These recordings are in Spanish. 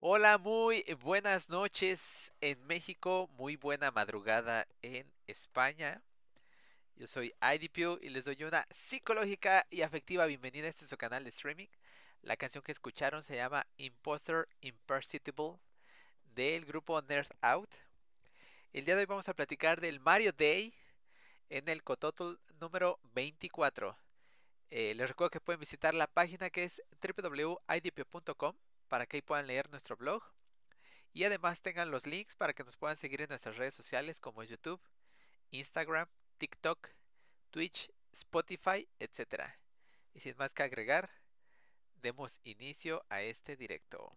Hola, muy buenas noches en México, muy buena madrugada en España. Yo soy IDPU y les doy una psicológica y afectiva bienvenida a este su canal de streaming. La canción que escucharon se llama Imposter Imperceptible del grupo Nerd Out. El día de hoy vamos a platicar del Mario Day en el Cototl número 24. Eh, les recuerdo que pueden visitar la página que es www.idpu.com para que ahí puedan leer nuestro blog. Y además tengan los links para que nos puedan seguir en nuestras redes sociales como YouTube, Instagram, TikTok, Twitch, Spotify, etc. Y sin más que agregar, demos inicio a este directo.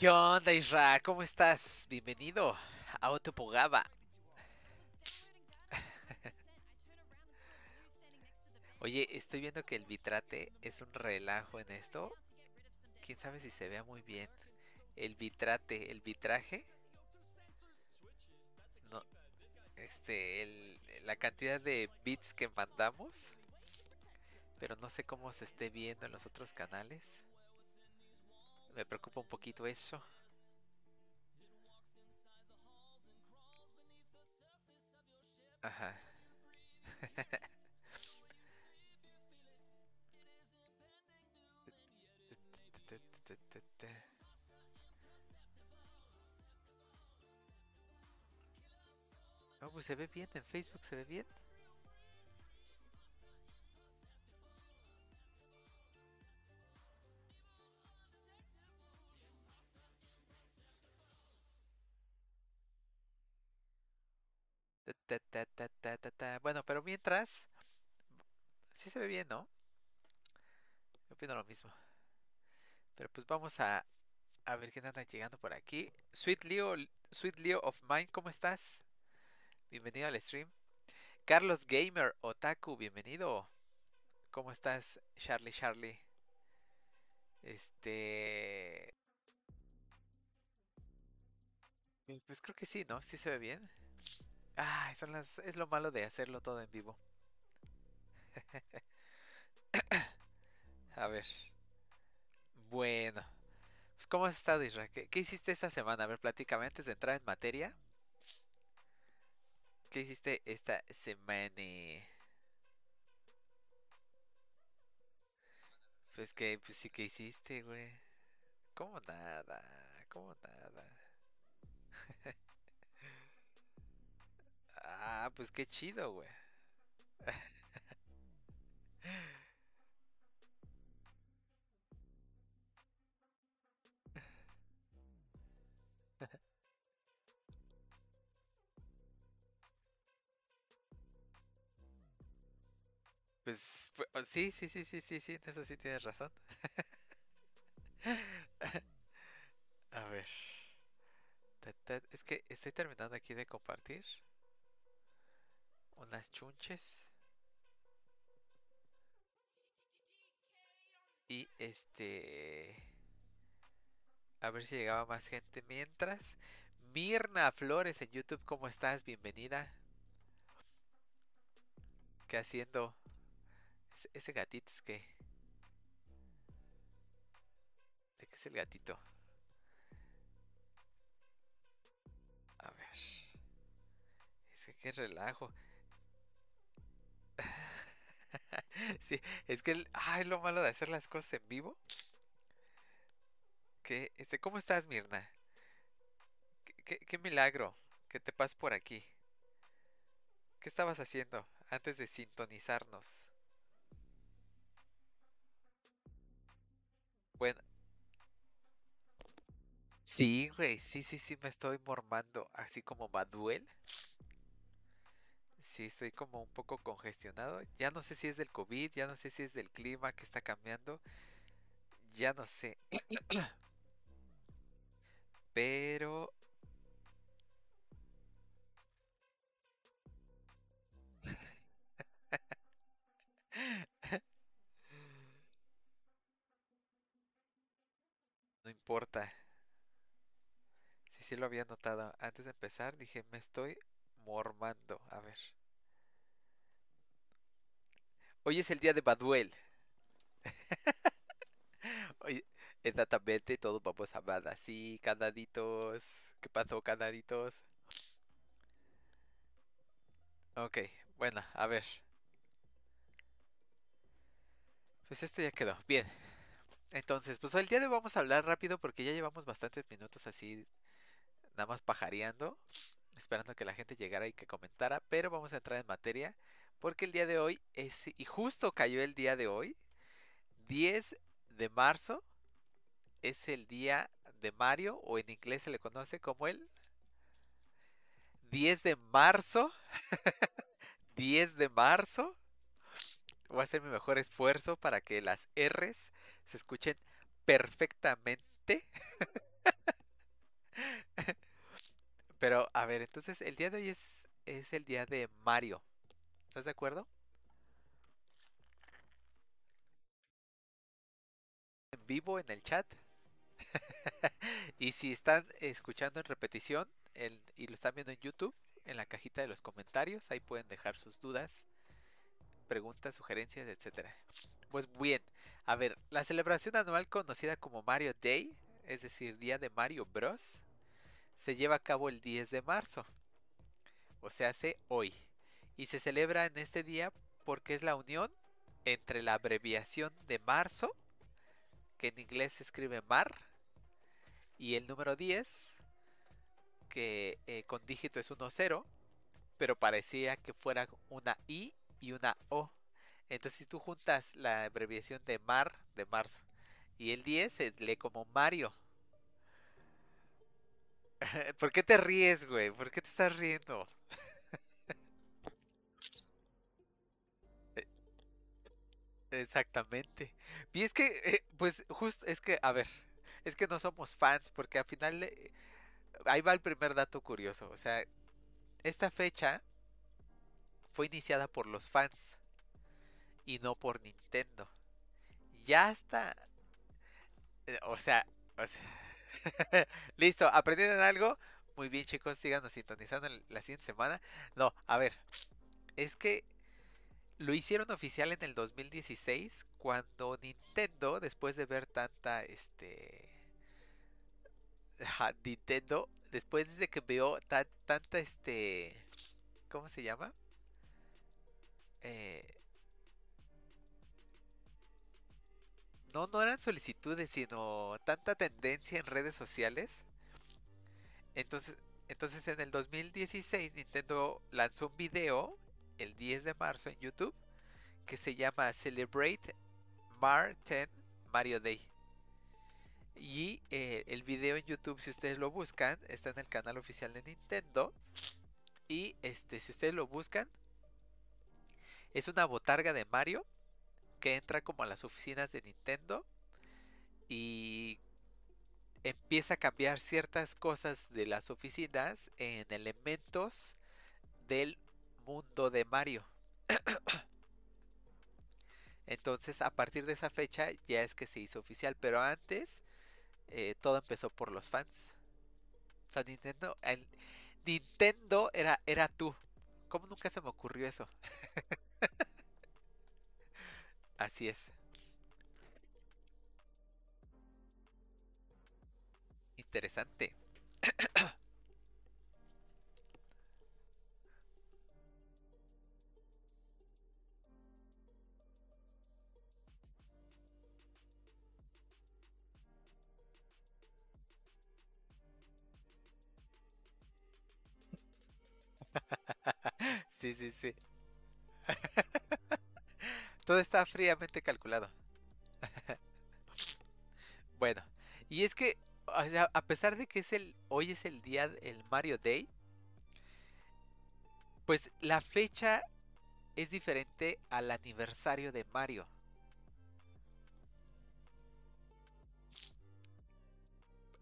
¿Qué onda, Isra? ¿Cómo estás? Bienvenido a Otopogaba. Oye, estoy viendo que el vitrate es un relajo en esto. Quién sabe si se vea muy bien. El vitrate, el vitraje. No. Este, la cantidad de bits que mandamos. Pero no sé cómo se esté viendo en los otros canales. Me preocupa un poquito eso. Ajá. No, pues se ve bien, en Facebook se ve bien. Bueno, pero mientras, sí se ve bien, ¿no? Yo opino lo mismo. Pero pues vamos a, a ver quién anda llegando por aquí. Sweet Leo, Sweet Leo of Mine, ¿cómo estás? Bienvenido al stream. Carlos Gamer Otaku, bienvenido. ¿Cómo estás, Charlie Charlie? Este. Pues creo que sí, ¿no? Sí se ve bien. Ay, son las. Es lo malo de hacerlo todo en vivo. A ver. Bueno. Pues, ¿cómo has estado, Isra? ¿Qué, qué hiciste esta semana? A ver, platícame antes de entrar en materia. ¿Qué hiciste esta semana? Pues que, pues sí que hiciste, güey. ¿Cómo nada? ¿Cómo nada? Ah, pues qué chido, güey. Pues pu- oh, sí, sí, sí, sí, sí, sí, eso sí tienes razón. A ver. Es que estoy terminando aquí de compartir unas chunches. Y este... A ver si llegaba más gente mientras. Mirna Flores en YouTube, ¿cómo estás? Bienvenida. ¿Qué haciendo? Ese, gatito es que... ¿De qué es el gatito? A ver. Es que qué relajo. Sí, es que es lo malo de hacer las cosas en vivo. Que, este, ¿cómo estás, Mirna? ¿Qué, milagro que te pasas por aquí. ¿Qué estabas haciendo antes de sintonizarnos? Bueno. Sí, güey, sí, sí, sí, me estoy mormando, así como Baduel. Sí, estoy como un poco congestionado. Ya no sé si es del COVID, ya no sé si es del clima que está cambiando. Ya no sé. Pero... No importa. Si sí lo había notado antes de empezar, dije, me estoy mormando. A ver. Hoy es el día de Baduel. Hoy, exactamente, todos vamos a hablar así, canaditos. ¿Qué pasó, canaditos? Ok, bueno, a ver. Pues esto ya quedó. Bien. Entonces, pues el día de hoy vamos a hablar rápido porque ya llevamos bastantes minutos así, nada más pajareando, esperando que la gente llegara y que comentara, pero vamos a entrar en materia porque el día de hoy es, y justo cayó el día de hoy, 10 de marzo, es el día de Mario, o en inglés se le conoce como el 10 de marzo, 10 de marzo. Voy a hacer mi mejor esfuerzo para que las R's se escuchen perfectamente. Pero, a ver, entonces el día de hoy es, es el día de Mario. ¿Estás de acuerdo? En vivo en el chat. y si están escuchando en repetición y lo están viendo en YouTube, en la cajita de los comentarios, ahí pueden dejar sus dudas, preguntas, sugerencias, etcétera. Pues bien, a ver, la celebración anual conocida como Mario Day, es decir, Día de Mario Bros, se lleva a cabo el 10 de marzo, o se hace hoy, y se celebra en este día porque es la unión entre la abreviación de marzo, que en inglés se escribe mar, y el número 10, que eh, con dígito es 1-0, pero parecía que fuera una I y una O. Entonces si tú juntas la abreviación de mar, de marzo, y el 10 se lee como Mario. ¿Por qué te ríes, güey? ¿Por qué te estás riendo? Exactamente. Y es que, eh, pues, justo, es que, a ver, es que no somos fans, porque al final, ahí va el primer dato curioso. O sea, esta fecha fue iniciada por los fans y no por Nintendo. Ya está. eh, O sea, o sea, listo, ¿aprendieron algo? Muy bien, chicos, síganos sintonizando la siguiente semana. No, a ver, es que lo hicieron oficial en el 2016 cuando Nintendo, después de ver tanta, este, Nintendo, después de que veo tan- tanta, este, ¿cómo se llama? Eh, no, no eran solicitudes, sino tanta tendencia en redes sociales. Entonces, entonces en el 2016 Nintendo lanzó un video el 10 de marzo en YouTube que se llama Celebrate Mar 10 Mario Day. Y eh, el video en YouTube, si ustedes lo buscan, está en el canal oficial de Nintendo. Y este, si ustedes lo buscan, es una botarga de Mario que entra como a las oficinas de Nintendo y empieza a cambiar ciertas cosas de las oficinas en elementos del mundo de Mario. Entonces, a partir de esa fecha ya es que se hizo oficial, pero antes eh, todo empezó por los fans. O sea, Nintendo, Nintendo era, era tú. ¿Cómo nunca se me ocurrió eso? Así es. Interesante. Sí, sí, sí. Todo está fríamente calculado. bueno, y es que o sea, a pesar de que es el hoy es el día del Mario Day, pues la fecha es diferente al aniversario de Mario.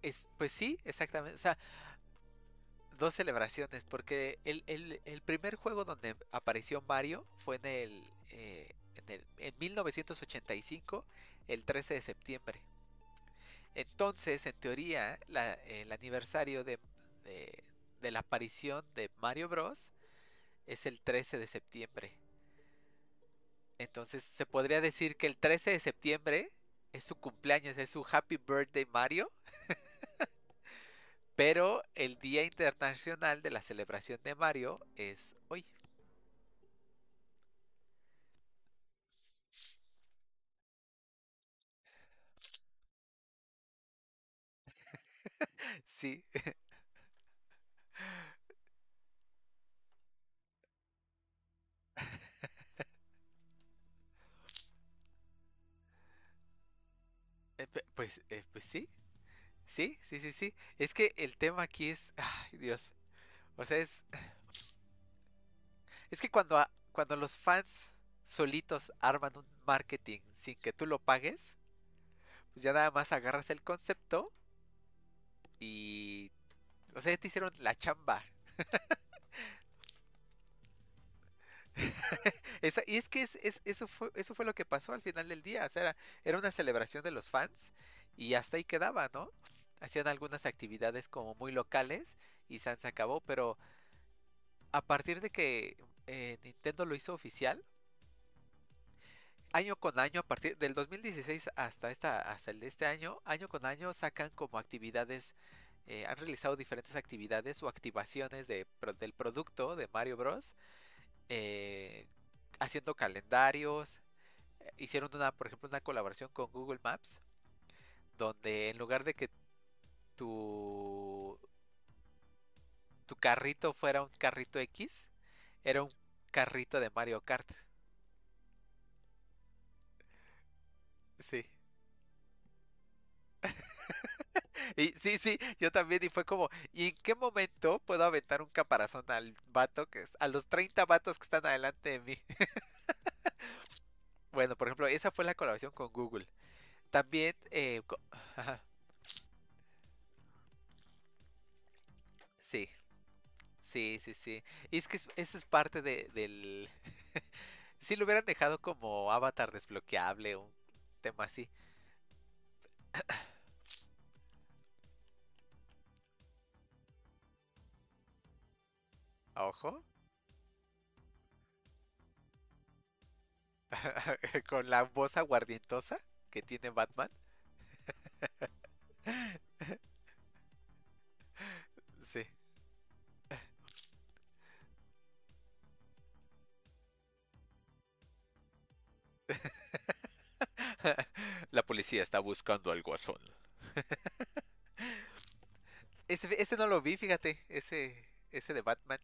Es, pues sí, exactamente. O sea, dos celebraciones, porque el, el- primer juego donde apareció Mario fue en el, eh, en el en 1985, el 13 de septiembre. Entonces, en teoría, el aniversario de- de la aparición de Mario Bros. es el 13 de septiembre. Entonces, se podría decir que el 13 de septiembre es su cumpleaños, es su Happy Birthday Mario. Pero el Día Internacional de la Celebración de Mario es hoy. Sí, eh, pues, eh, pues sí, sí, sí, sí, sí. Es que el tema aquí es, ay, Dios. O sea, es, es que cuando, a- cuando los fans solitos arman un marketing sin que tú lo pagues, pues ya nada más agarras el concepto y, o sea, ya te hicieron la chamba. Esa- y es que es- es- eso fue, eso fue lo que pasó al final del día. O sea, era, era una celebración de los fans y hasta ahí quedaba, ¿no? Hacían algunas actividades como muy locales y San se acabó, pero a partir de que eh, Nintendo lo hizo oficial, año con año, a partir del 2016 hasta esta, hasta el de este año, año con año sacan como actividades, eh, han realizado diferentes actividades o activaciones de, del producto de Mario Bros. eh, haciendo calendarios. eh, Hicieron una, por ejemplo, una colaboración con Google Maps, donde en lugar de que tu, tu carrito fuera un carrito X, era un carrito de Mario Kart. Sí. Sí, sí, yo también, y fue como, ¿y en qué momento puedo aventar un caparazón al vato que a los 30 vatos que están adelante de mí? Bueno, por ejemplo, esa fue la colaboración con Google. También, eh, sí, sí, sí, sí. Y es que es- eso es parte de, del... Si lo hubieran dejado como avatar desbloqueable, un tema así. Ojo, con la voz aguardientosa que tiene Batman. La policía está buscando al guasón. Ese, ese no lo vi, fíjate, ese, ese de Batman.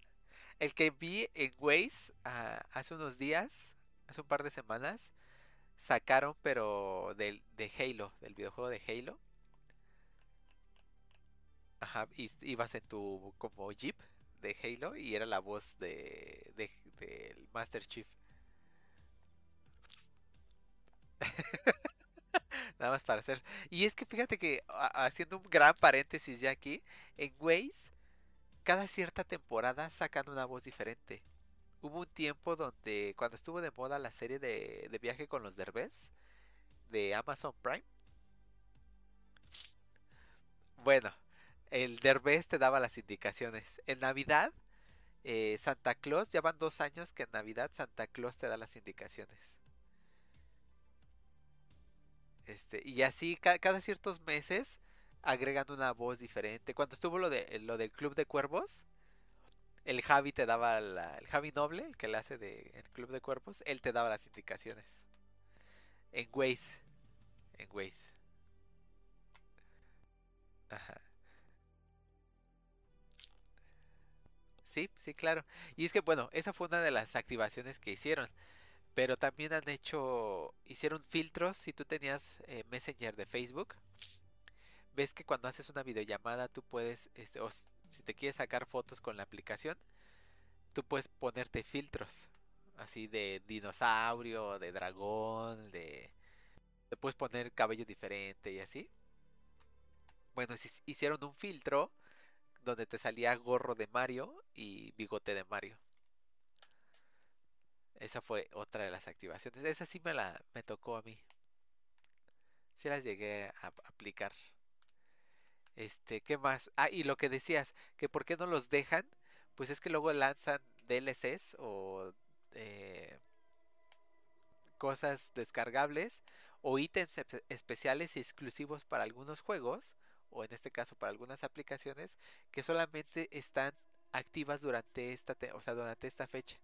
El que vi en Waze ah, hace unos días, hace un par de semanas, sacaron, pero del, de Halo, del videojuego de Halo. Ajá, y ibas en tu como Jeep de Halo y era la voz de, de, del Master Chief. Nada más para hacer. Y es que fíjate que a- haciendo un gran paréntesis ya aquí, en Waze, cada cierta temporada sacan una voz diferente. Hubo un tiempo donde, cuando estuvo de moda la serie de, Viaje con los Derbez de Amazon Prime, bueno, el Derbez te daba las indicaciones. En Navidad, eh, Santa Claus, ya van dos años que en Navidad Santa Claus te da las indicaciones. Este, y así ca- cada ciertos meses agregan una voz diferente. Cuando estuvo lo de lo del Club de Cuervos, el Javi te daba la- el Javi Noble, el que le hace de Club de Cuervos, él te daba las indicaciones. En Waze, en Waze. Ajá. Sí, sí, claro. Y es que, bueno, esa fue una de las activaciones que hicieron. Pero también han hecho, hicieron filtros. Si tú tenías eh, Messenger de Facebook, ves que cuando haces una videollamada tú puedes, este, o si te quieres sacar fotos con la aplicación, tú puedes ponerte filtros. Así de dinosaurio, de dragón, de... Te puedes poner cabello diferente y así. Bueno, hicieron un filtro donde te salía gorro de Mario y bigote de Mario. Esa fue otra de las activaciones. Esa sí me la me tocó a mí. Sí las llegué a aplicar. Este, ¿qué más? Ah, y lo que decías, que por qué no los dejan, pues es que luego lanzan DLCs o eh, cosas descargables o ítems especiales y exclusivos para algunos juegos o en este caso para algunas aplicaciones que solamente están activas durante esta, o sea, durante esta fecha.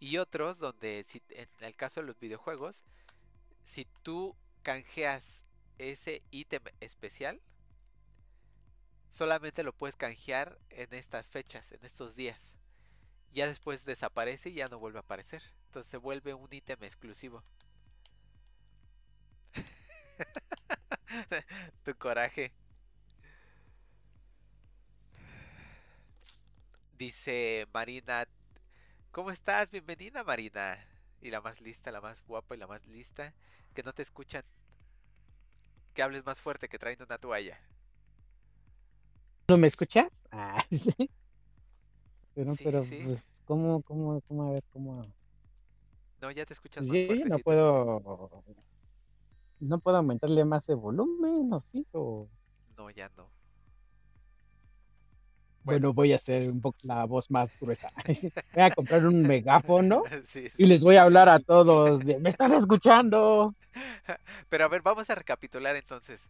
Y otros donde en el caso de los videojuegos, si tú canjeas ese ítem especial, solamente lo puedes canjear en estas fechas, en estos días. Ya después desaparece y ya no vuelve a aparecer. Entonces se vuelve un ítem exclusivo. tu coraje. Dice Marina, ¿cómo estás? Bienvenida Marina. Y la más lista, la más guapa y la más lista. Que no te escuchan. Que hables más fuerte, que traen una toalla. ¿No me escuchas? Ah, sí. Pero, pero, pues, ¿cómo, cómo, cómo, a ver, cómo? No, ya te escuchas pues más fuerte. no puedo no puedo aumentarle más el volumen, ¿o sí? O... No, ya no. Bueno, voy a hacer un poco la voz más gruesa. Voy a comprar un megáfono y les voy a hablar a todos de, ¿me están escuchando? Pero a ver, vamos a recapitular entonces.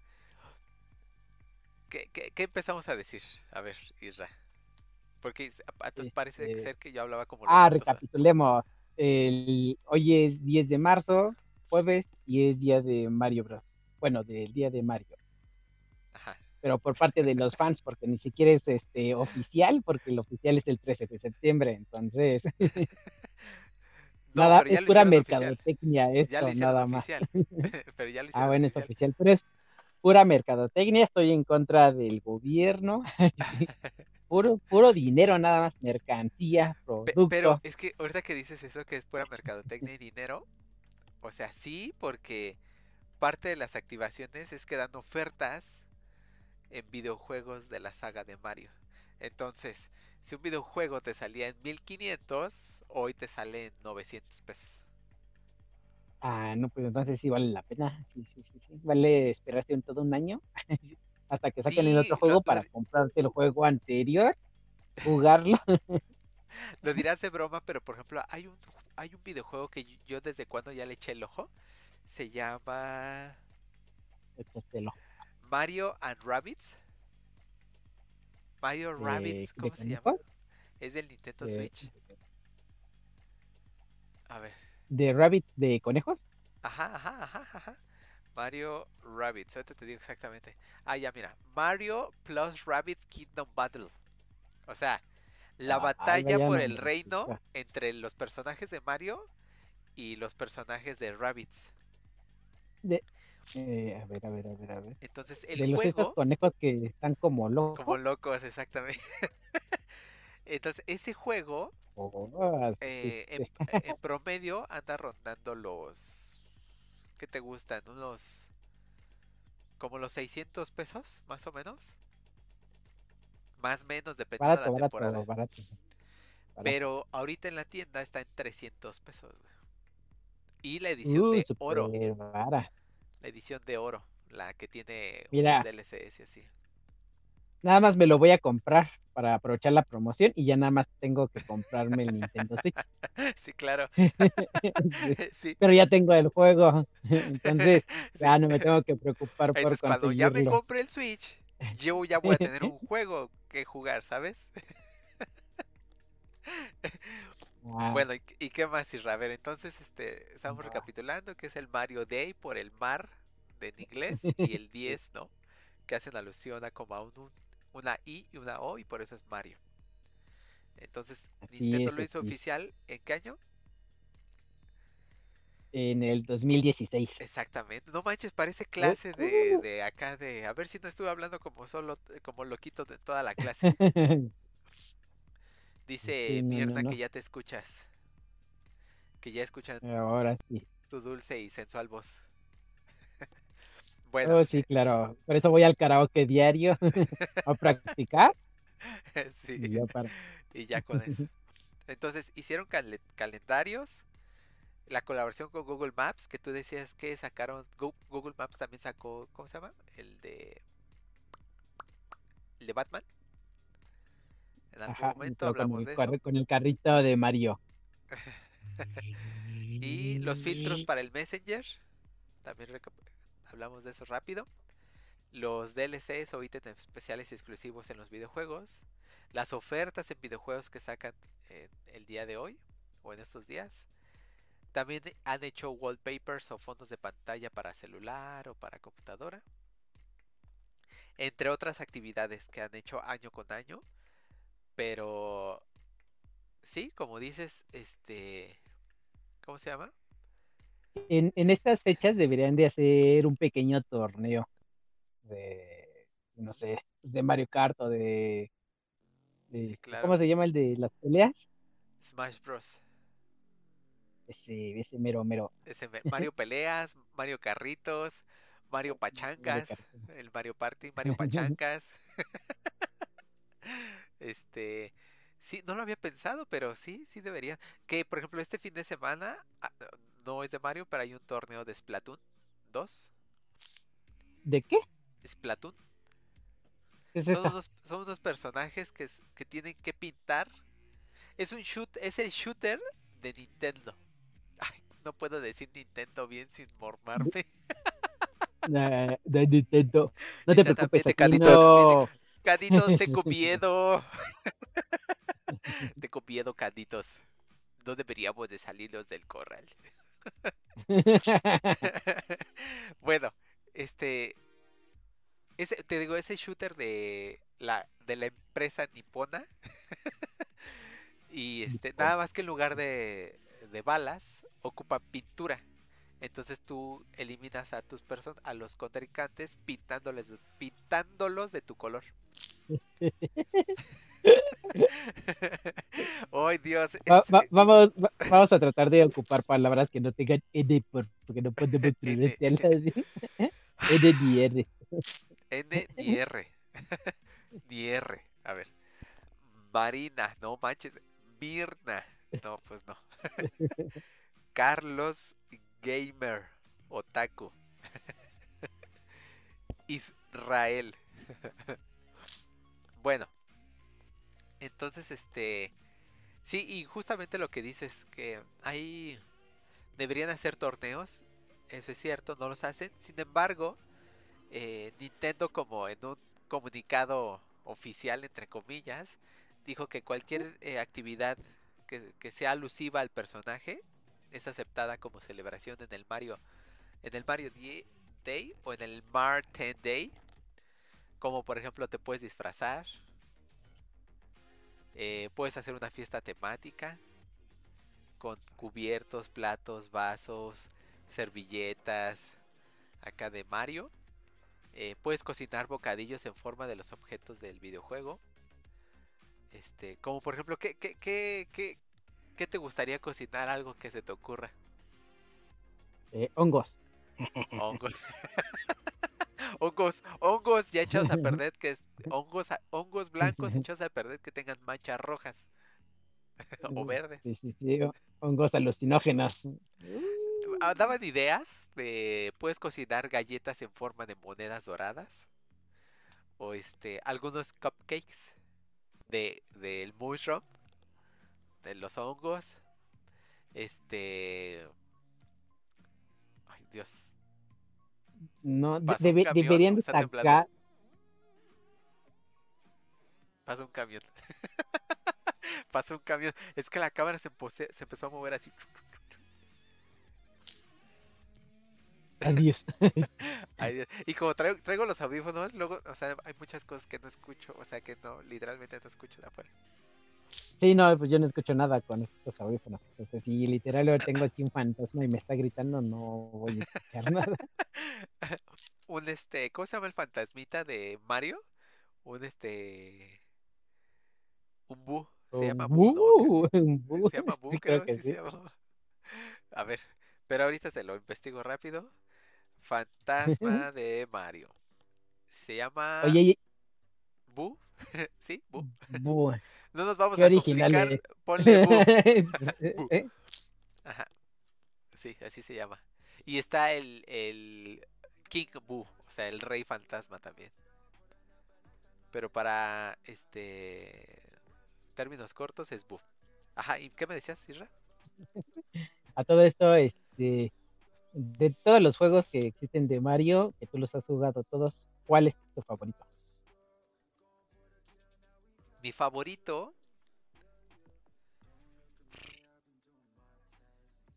¿Qué, qué, empezamos a decir? A ver, Isra. Porque a, parece este ser que yo hablaba como... Ah, recapitulemos. El, hoy es 10 de marzo, jueves y es día de Mario Bros. Bueno, del día de Mario. Pero por parte de los fans, porque ni siquiera es este oficial, porque el oficial es el 13 de septiembre, entonces. nada, es pura mercadotecnia esto, nada más. pero ya lo ah, bueno, es oficial, pero es pura mercadotecnia, estoy en contra del gobierno. puro, puro dinero, nada más, mercancía, producto. Pero es que ahorita que dices eso, que es pura mercadotecnia y dinero, o sea, sí, porque parte de las activaciones es que dan ofertas en videojuegos de la saga de Mario. Entonces, si un videojuego te salía en 1500, hoy te sale en 900 pesos. Ah, no, pues entonces sí vale la pena. Sí, sí, sí, sí. Vale esperarte un, todo un año hasta que saquen el otro juego para comprarte el juego anterior, jugarlo. Lo dirás de broma, pero por ejemplo, hay un hay un videojuego que yo desde cuando ya le eché el ojo. Se llama Mario and Rabbits. Mario Rabbits, ¿cómo se llama? Es del Nintendo Switch. A ver. ¿De Rabbit de conejos? Ajá, ajá, ajá, ajá. Mario Rabbits, ahorita te digo exactamente. Ah, ya, mira. Mario plus Rabbits Kingdom Battle. O sea, la batalla por el reino entre los personajes de Mario y los personajes de Rabbits. De, eh, a ver, a ver, a ver, a ver. Entonces, el de los estos conejos que están como locos. Como locos, exactamente. Entonces, ese juego oh, eh, en, promedio anda rondando los. ¿Qué te gustan? Unos. Como los 600 pesos, más o menos. Más o menos, dependiendo de la temporada. Pero ahorita en la tienda está en 300 pesos, Y la edición de oro. La edición de oro, la que tiene Mira, DLCs y así. Nada más me lo voy a comprar para aprovechar la promoción y ya nada más tengo que comprarme el Nintendo Switch. sí, claro. Pero ya tengo el juego, entonces ya no me tengo que preocupar por conseguirlo. Cuando ya me compré el Switch, yo ya voy a tener un juego que jugar, ¿sabes? Bueno, ¿y, qué más, Isra? A ver, entonces este, estamos recapitulando que es el Mario Day por el mar en inglés y el 10, ¿no? Que hacen alusión a como a un, una I y una O y por eso es Mario. Entonces, Nintendo lo hizo oficial ¿en qué año? En el 2016. Exactamente. No manches, parece clase de, de acá de. A ver si no estuve hablando como solo, como loquito de toda la clase. Dice Mirna que ya te escuchas. Que ya escuchan Ahora sí. tu dulce y sensual voz. bueno. Oh, sí, claro. Por eso voy al karaoke diario a practicar. sí. Y ya, y ya con eso. Entonces, hicieron calendarios la colaboración con Google Maps, que tú decías que sacaron, Google Maps también sacó, ¿cómo se llama? El de, el de Batman. En algún momento hablamos de eso. Con el carrito de Mario. y los filtros para el Messenger, también hablamos de eso rápido. Los DLCs o ítems especiales y exclusivos en los videojuegos. Las ofertas en videojuegos que sacan el día de hoy o en estos días también han hecho wallpapers o fondos de pantalla para celular o para computadora. Entre otras actividades que han hecho año con año. Pero sí, como dices, este. ¿Cómo se llama? En, estas fechas deberían de hacer un pequeño torneo de, no sé, de Mario Kart o de, ¿cómo se llama el de las peleas? Smash Bros. Ese, ese mero, mero. Ese Mario Peleas, Mario Carritos, Mario Pachancas, el Mario Party, Mario Pachancas. este, sí, no lo había pensado, pero sí, sí debería. Que, por ejemplo, este fin de semana, ah, no es de Mario, pero hay un torneo de Splatoon 2. ¿De qué? Splatoon. ¿Es son, Unos, son unos personajes que, que tienen que pintar. Es un shoot, es el shooter de Nintendo no puedo decir Nintendo bien sin mormarme. de Nintendo. No te preocupes, aquí. Caditos, te copiedo. te copiedo, Caditos. No deberíamos de salirlos del corral. bueno, este... Ese, te digo, ese shooter de la, de la empresa nipona. y este, nada más que en lugar de, de balas, ocupa pintura. Entonces tú eliminas a tus personas, a los contrincantes pintándoles, pintándolos de tu color. ¡Ay, Dios! vamos, vamos a tratar de ocupar palabras que no tengan N porque no podemos pronunciarlas. N ni R. N ni R. ni R. A ver. Marina, no manches. Mirna. No, pues no. Carlos Gamer Otaku. Israel. Bueno. Entonces, este... Sí, y justamente lo que dices que ahí deberían hacer torneos. Eso es cierto, no los hacen. Sin embargo, eh, Nintendo como en un comunicado oficial, entre comillas, dijo que cualquier eh, actividad que, que, sea alusiva al personaje es aceptada como celebración en el Mario en el Mario Day o en el Martin Day. Como por ejemplo te puedes disfrazar, eh, puedes hacer una fiesta temática con cubiertos, platos, vasos, servilletas, acá de Mario. Eh, puedes cocinar bocadillos en forma de los objetos del videojuego. Este, como por ejemplo, ¿qué, qué, qué, ¿Qué te gustaría cocinar? Algo que se te ocurra. Eh, hongos. Hongos. hongos, hongos ya echados a perder, que hongos, hongos blancos echados a perder que tengan manchas rojas o verdes. Sí, sí, sí, hongos alucinógenos. Ah, daban ideas de puedes cocinar galletas en forma de monedas doradas o este algunos cupcakes de del mushroom de los hongos. Este. Ay, Dios. No, deberían sacar. Pasa un camión. Pasó un camión. Es que la cámara se, se empezó a mover así. Adiós. Y como traigo, traigo, los audífonos, luego, o sea, hay muchas cosas que no escucho, o sea, que no, literalmente no escucho de afuera. Sí, no, pues yo no escucho nada con estos audífonos. Entonces, si literal tengo aquí un fantasma y me está gritando, no voy a escuchar nada. Un este, ¿cómo se llama el fantasmita de Mario? Un este un bu, se llama bu, Se llama bu, creo, que sí. Se llama... A ver, pero ahorita te lo investigo rápido. Fantasma de Mario. Se llama Oye, Bu. sí, Bu. Bu. No nos vamos a complicar. Ponle Bu. ¿Eh? Ajá. Sí, así se llama. Y está el, el King Bu, o sea, el rey fantasma también. Pero para este términos cortos es Bu. Ajá, ¿y qué me decías, Isra? A todo esto, este de todos los juegos que existen de Mario, que tú los has jugado todos, ¿cuál es tu favorito? Mi favorito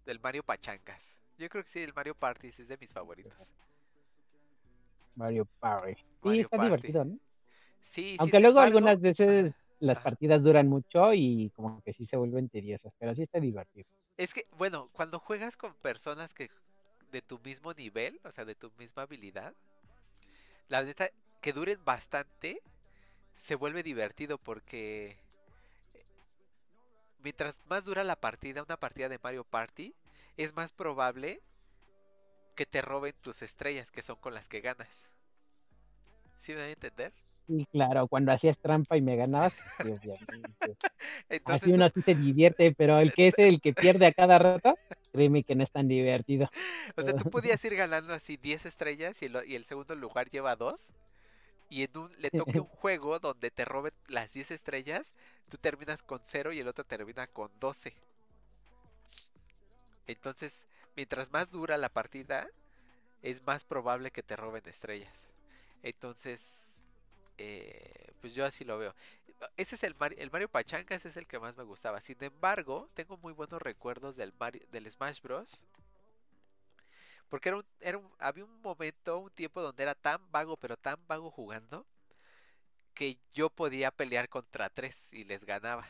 del Mario Pachancas. Yo creo que sí, el Mario Party es de mis favoritos. Mario Party. Sí, está divertido, ¿no? Sí, Aunque luego algunas veces las partidas duran mucho y como que sí se vuelven tediosas, pero sí está divertido. Es que, bueno, cuando juegas con personas que de tu mismo nivel, o sea, de tu misma habilidad, la neta, que duren bastante, se vuelve divertido porque mientras más dura la partida, una partida de Mario Party, es más probable que te roben tus estrellas, que son con las que ganas. ¿Sí me van a entender? Sí, claro, cuando hacías trampa y me ganabas, pues obviamente. Así uno sí se divierte, pero el que es el que pierde a cada rato, créeme que no es tan divertido. O sea, tú podías ir ganando así 10 estrellas y, y el segundo lugar lleva 2 y en un, le toque un juego donde te roben las 10 estrellas, tú terminas con 0 y el otro termina con 12. Entonces, mientras más dura la partida, es más probable que te roben estrellas. Entonces, eh, pues yo así lo veo. Ese es el Mario, el Mario Pachanga, es el que más me gustaba. Sin embargo, tengo muy buenos recuerdos del, Mario, del Smash Bros. Porque era un, era un, había un momento, un tiempo donde era tan vago, pero tan vago jugando, que yo podía pelear contra tres y les ganaba.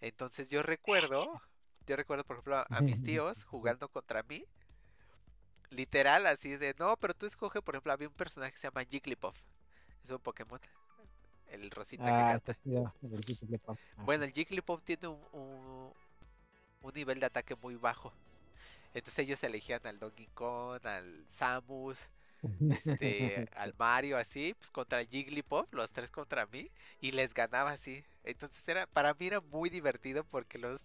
Entonces yo recuerdo, yo recuerdo por ejemplo a, mis tíos jugando contra mí, literal así de, no, pero tú escoge, por ejemplo, había un personaje que se llama Jigglypuff, es un Pokémon, el rosita que ah, canta. Bueno, el Jigglypuff tiene un, un nivel de ataque muy bajo. Entonces ellos elegían al Donkey Kong, al Samus, este, al Mario, así, pues contra el Jigglypuff, los tres contra mí, y les ganaba así. Entonces era, para mí era muy divertido porque los,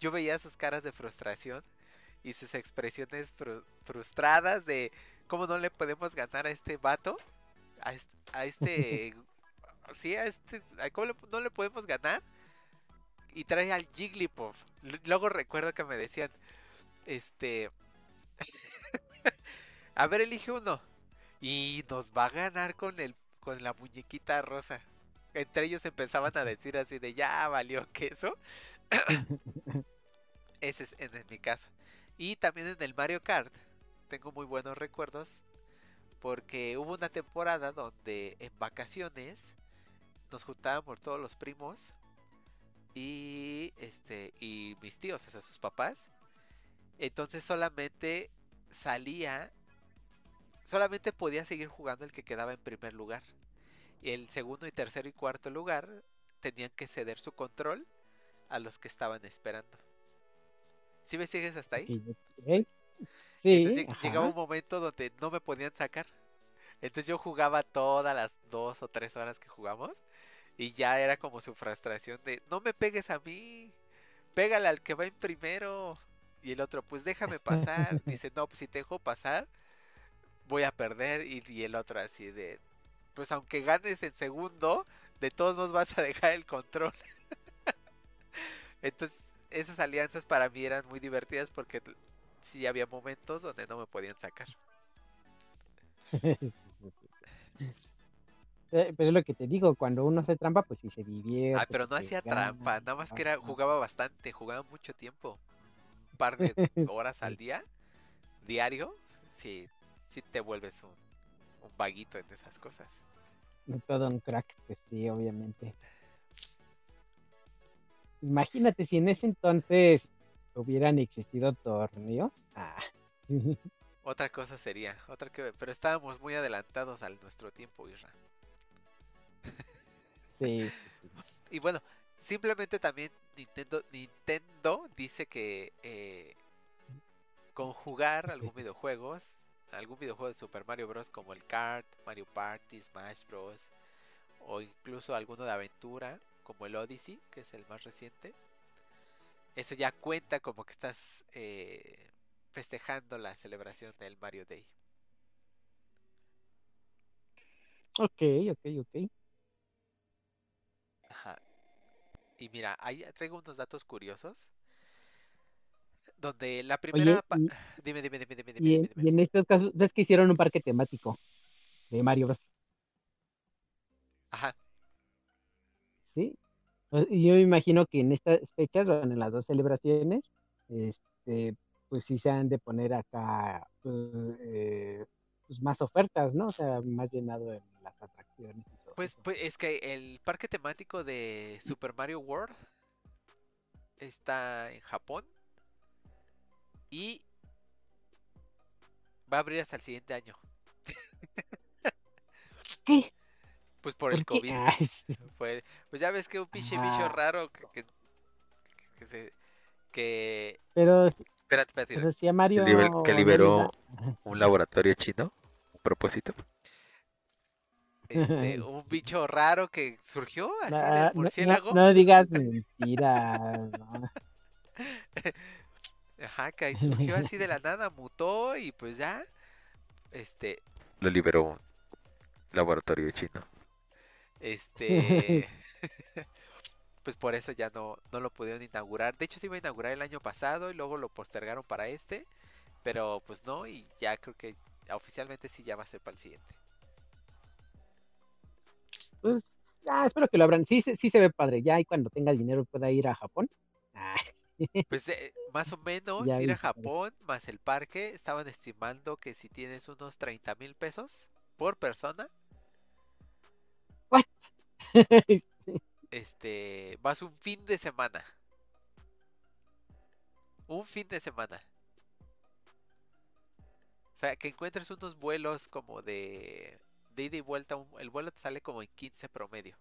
yo veía sus caras de frustración y sus expresiones frustradas de cómo no le podemos ganar a este vato, a este, a este sí, a este, cómo no le podemos ganar. Y trae al Jigglypuff. Luego recuerdo que me decían, este. a ver, elige uno. Y nos va a ganar con el con la muñequita rosa. Entre ellos empezaban a decir así de ya valió queso. Ese es en, mi caso. Y también en el Mario Kart tengo muy buenos recuerdos porque hubo una temporada donde en vacaciones nos juntábamos todos los primos y este y mis tíos, o sea, sus papás entonces solamente salía, solamente podía seguir jugando el que quedaba en primer lugar. Y el segundo y tercero y cuarto lugar tenían que ceder su control a los que estaban esperando. ¿Sí me sigues hasta ahí? Sí. Entonces llegaba un momento donde no me podían sacar. Entonces yo jugaba todas las dos o tres horas que jugamos. Y ya era como su frustración de no me pegues a mí. Pégale al que va en primero. Y el otro, pues déjame pasar. Dice, no, pues si te dejo pasar, voy a perder. Y, el otro así de, pues aunque ganes en segundo, de todos modos vas a dejar el control. Entonces, esas alianzas para mí eran muy divertidas porque sí había momentos donde no me podían sacar. Eh, pero es lo que te digo, cuando uno hace trampa, pues sí se divierte. Ah, pero no hacía trampa, nada más que era, jugaba bastante, jugaba mucho tiempo par de horas al día, diario, si sí te vuelves un, un vaguito en esas cosas. Todo un crack, pues sí, obviamente. Imagínate si en ese entonces hubieran existido torneos. Ah. Otra cosa sería, otra que, pero estábamos muy adelantados al nuestro tiempo, Isra. Sí, sí, Y bueno, simplemente también Nintendo, Nintendo dice que eh, con jugar algún videojuegos, algún videojuego de Super Mario Bros. como el Kart, Mario Party, Smash Bros. o incluso alguno de aventura como el Odyssey, que es el más reciente, eso ya cuenta como que estás eh, festejando la celebración del Mario Day. Ok, ok, ok. Ajá. Y mira, ahí traigo unos datos curiosos. Donde la primera. dime, dime, dime, dime, y, en, y en estos casos, ves que hicieron un parque temático de Mario Bros. Ajá. Sí. Yo me imagino que en estas fechas, bueno, en las dos celebraciones, este, pues sí se han de poner acá pues, eh, pues, más ofertas, ¿no? O sea, más llenado en las atracciones y todo. Pues, pues es que el parque temático de Super Mario World está en Japón y va a abrir hasta el siguiente año. ¿Qué? Pues por el COVID. pues ya ves que un pinche bicho raro que, que, que, se, que pero Espérate, espérate. Mario que, liberó un laboratorio chino a propósito. Este, un bicho raro que surgió así del murciélago. No, digas mentira. Ajá, que surgió así de la nada, mutó y pues ya. Este. Lo liberó un laboratorio chino. Este. pues por eso ya no, no lo pudieron inaugurar. De hecho se iba a inaugurar el año pasado y luego lo postergaron para este. Pero pues no, y ya creo que oficialmente sí ya va a ser para el siguiente. Pues ah, espero que lo abran. Sí, sí, se ve padre. Ya y cuando tenga dinero pueda ir a Japón. Ah. Pues eh, más o menos ir a Japón más el parque estaban estimando que si tienes unos 30 mil pesos por persona. What? este, vas un fin de semana. Un fin de semana. O sea, que encuentres unos vuelos como de, de ida y vuelta. el vuelo te sale como en 15 promedio.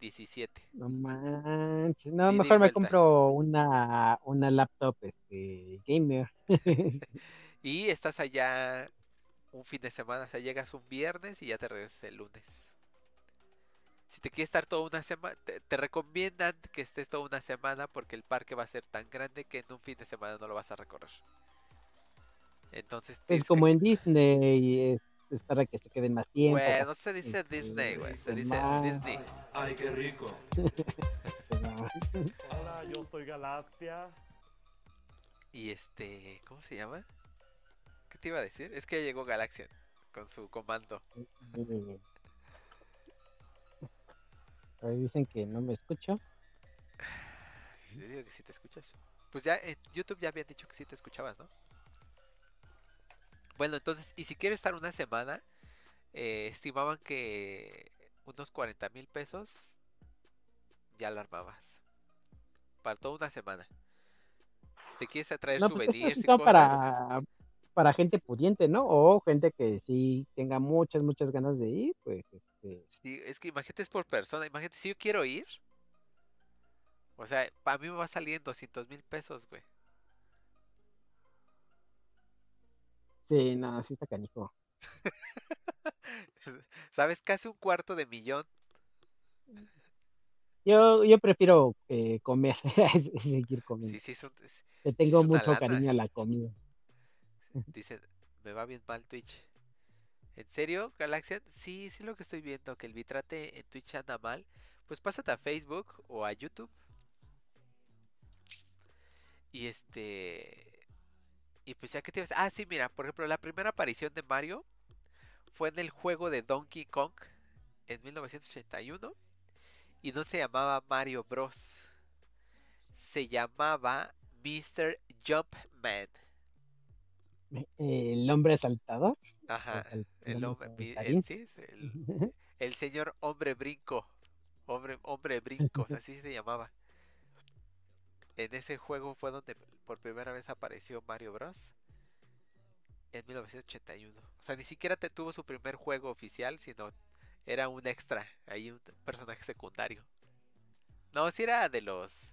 17. No manches. No, mejor me compro una, una laptop este, gamer. y estás allá un fin de semana. O sea, llegas un viernes y ya te regresas el lunes si te quieres estar toda una semana, te, recomiendan que estés toda una semana porque el parque va a ser tan grande que en un fin de semana no lo vas a recorrer. Entonces es como en Disney, es, es, para que se queden más tiempo. Bueno, no se dice este, Disney, güey, se dice Disney. Ay, qué rico. Hola, yo soy Galaxia. Y este, ¿cómo se llama? ¿Qué te iba a decir? Es que llegó Galaxia con su comando. dicen que no me escucho. Yo digo que sí te escuchas. Pues ya en YouTube ya habían dicho que sí te escuchabas, ¿no? Bueno, entonces, y si quieres estar una semana, eh, estimaban que unos 40 mil pesos ya la armabas. Para toda una semana. Si te quieres traer pues, souvenirs y cosas. Para, para gente pudiente, ¿no? O gente que sí tenga muchas, muchas ganas de ir, pues este. Sí, es que imagínate es por persona, imagínate si yo quiero ir. O sea, para mí me va a salir en 200 mil pesos, güey. Sí, no, sí está canijo. ¿Sabes? Casi un cuarto de millón. Yo, yo prefiero eh, comer, seguir comiendo. Sí, sí, Le tengo mucho cariño a la comida. Dice, me va bien mal Twitch. ¿En serio, Galaxia? Sí, sí lo que estoy viendo, que el bitrate en Twitch anda mal. Pues pásate a Facebook o a YouTube. Y este... Y pues ya que te ves... Ah, sí, mira, por ejemplo, la primera aparición de Mario fue en el juego de Donkey Kong en 1981. Y no se llamaba Mario Bros. Se llamaba Mr. Jumpman. El hombre saltador. Ajá, el, hombre, el, sí, el, señor hombre brinco. Hombre, hombre brincos, así se llamaba. En ese juego fue donde por primera vez apareció Mario Bros. En 1981. O sea, ni siquiera te tuvo su primer juego oficial, sino era un extra, ahí un personaje secundario. No, si era de los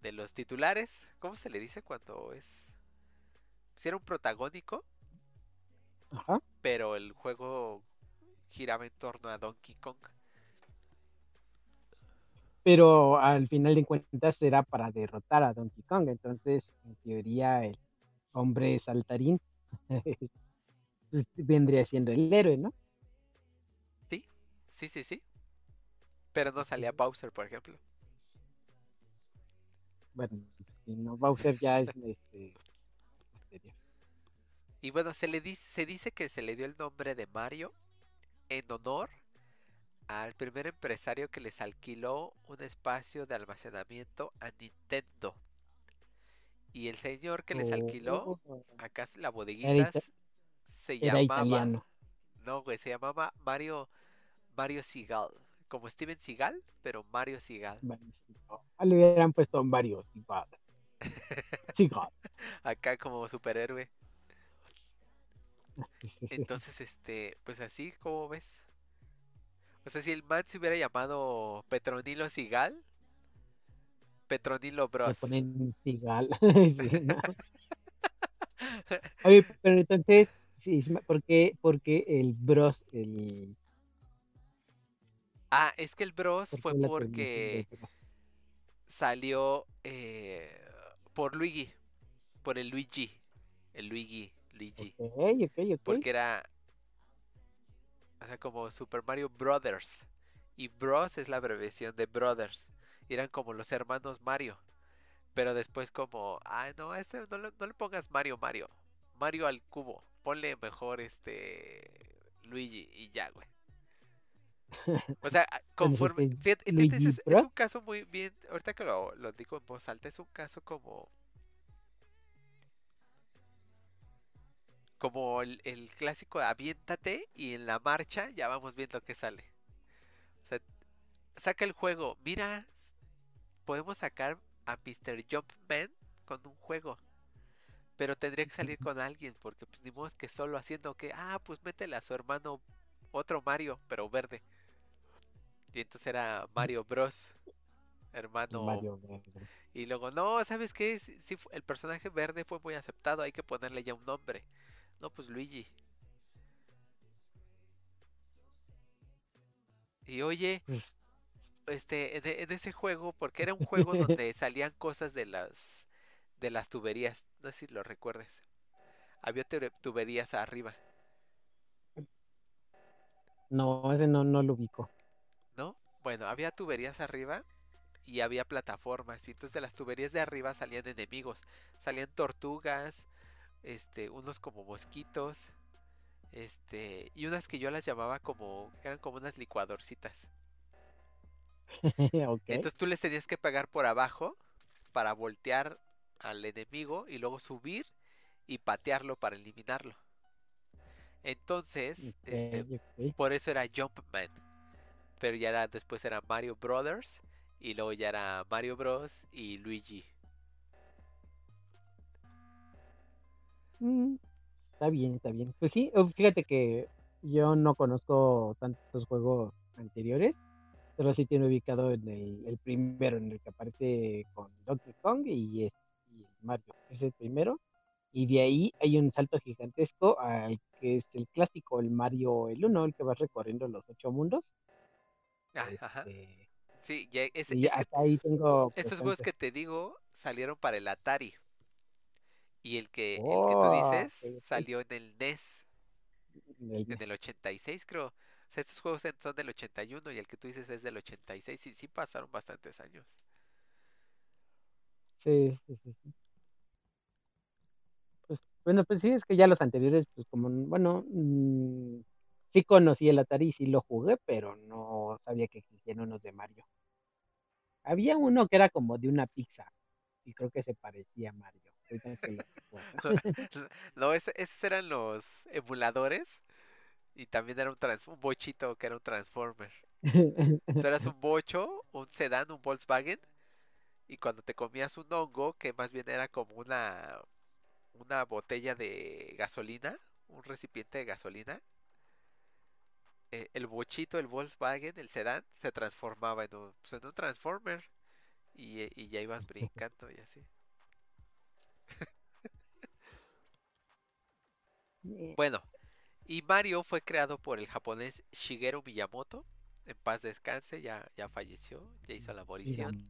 de los titulares, ¿cómo se le dice cuando es? Si era un protagónico, Ajá. pero el juego giraba en torno a Donkey Kong. Pero al final de cuentas era para derrotar a Donkey Kong, entonces en teoría el hombre saltarín pues, vendría siendo el héroe, ¿no? Sí, sí, sí, sí. Pero no salía Bowser, por ejemplo. Bueno, pues, si no, Bowser ya es este. Y bueno, se le dice, se dice que se le dio el nombre de Mario en honor al primer empresario que les alquiló un espacio de almacenamiento a Nintendo. Y el señor que les alquiló, Oh, acá la bodeguita, se llamaba. italiano. No, güey, se llamaba Mario Mario Seagal. Como Steven Seagal, pero Mario no. Ah, Le hubieran puesto varios, igual. Sí, God. Acá como superhéroe. Entonces, este, pues así, como ves? O sea, si el man se hubiera llamado Petronilo Sigal, Petronilo Le Bros. ponen Sigal. Oye, pero entonces, sí, ¿por qué, por qué el Bros, el, Ah, es que el Bros por fue porque Bros? salió eh, por Luigi, por el Luigi, el Luigi, Luigi, porque era, o sea, como Super Mario Brothers, y Bros es la abreviación de Brothers, eran como los hermanos Mario, pero después como, ah, no, a este no le, no le pongas Mario Mario, Mario al cubo, ponle mejor este Luigi y ya, güey. O sea, conforme, fíjate, es, es un caso muy bien, ahorita que lo, lo digo en voz alta, es un caso como como el, el clásico aviéntate y en la marcha ya vamos viendo qué sale. O sea, saca el juego, mira, podemos sacar a Mr. Jumpman con un juego. Pero tendría que salir con alguien, porque pues ni modo es que solo haciendo que, ah, pues métele a su hermano otro Mario, pero verde. Y entonces era Mario Bros. Hermano. Mario. Y luego, no, ¿sabes qué? Sí, sí fu- el personaje verde fue muy aceptado, hay que ponerle ya un nombre. No, pues Luigi. Y oye, este, en, e- en ese juego, porque era un juego donde salían cosas de las de las tuberías, no sé si lo recuerdes. Había tuberías arriba, no, ese no, no lo ubico. ¿no? Bueno, había tuberías arriba y había plataformas, y entonces de las tuberías de arriba salían enemigos, salían tortugas, este, unos como mosquitos, este, y unas que yo las llamaba como, eran como unas licuadorcitas. Entonces tú les tenías que pegar por abajo para voltear al enemigo y luego subir y patearlo para eliminarlo. Entonces, este, por eso era Jumpman. Pero ya era, después era Mario Brothers y luego ya era Mario Bros y Luigi. Mm, está bien, está bien. Pues sí, fíjate que yo no conozco tantos juegos anteriores, pero sí tiene ubicado en el, el primero, en el que aparece con Donkey Kong y, es- y Mario. Es el primero. Y de ahí hay un salto gigantesco al que es el clásico, el Mario el uno, el que va recorriendo los ocho mundos. Ajá. Este, Sí, ya es, y es que hasta ahí tengo estos juegos que te digo salieron para el Atari. Y el que, el que tú Oh, dices salió en el NES. El- En el 86 creo. O sea, estos juegos son del 81 y el que tú dices es del 86 y sí pasaron bastantes años. Sí, sí, sí, sí. Pues, bueno, pues sí, es que ya los anteriores, pues como, bueno, mm, sí conocí el Atari, sí lo jugué, pero no sabía que existían unos de Mario. Había uno que era como de una pizza, y creo que se parecía a Mario. Ahorita que lo recuerdo. No, ese- esos eran los emuladores y también era un, trans- un bochito que era un Transformer. Tú eras un bocho, un sedán, un Volkswagen. Y cuando te comías un hongo, que más bien era como una, una botella de gasolina, un recipiente de gasolina, eh, el bochito, el Volkswagen, el sedán, se transformaba en un, pues, en un Transformer. Y, y ya ibas brincando y así. Bueno, y Mario fue creado por el japonés Shigeru Miyamoto. En paz descanse, ya, ya falleció, ya hizo la abolición.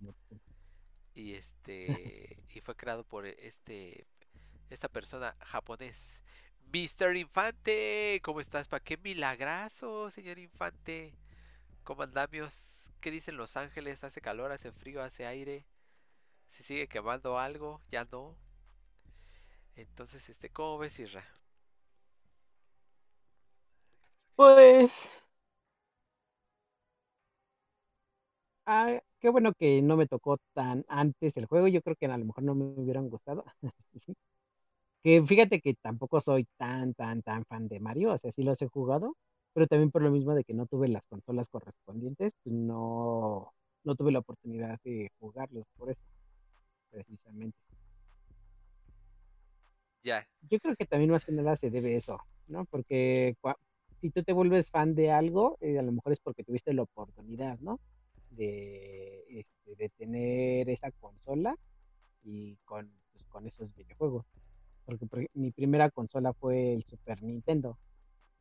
Y este y fue creado por este esta persona japonés. Mr. Infante, ¿cómo estás? ¿Para qué milagrazo, señor Infante? ¿Cómo andamios? ¿Qué dicen Los Ángeles? ¿Hace calor, hace frío, hace aire? ¿Se sigue quemando algo? Ya no. Entonces, este, ¿cómo ves, Isra? Pues. Ah, qué bueno que no me tocó tan antes el juego. Yo creo que a lo mejor no me hubieran gustado. Que fíjate que tampoco soy tan, tan, tan fan de Mario. O sea, sí los he jugado. Pero también por lo mismo de que no tuve las consolas correspondientes, pues no, no tuve la oportunidad de jugarlos por eso. Precisamente. Ya. Yo creo que también más que nada se debe eso, ¿no? Porque si tú te vuelves fan de algo, eh, a lo mejor es porque tuviste la oportunidad, ¿no? De, este, de tener esa consola y con, pues, con esos videojuegos. Porque mi primera consola fue el Super Nintendo.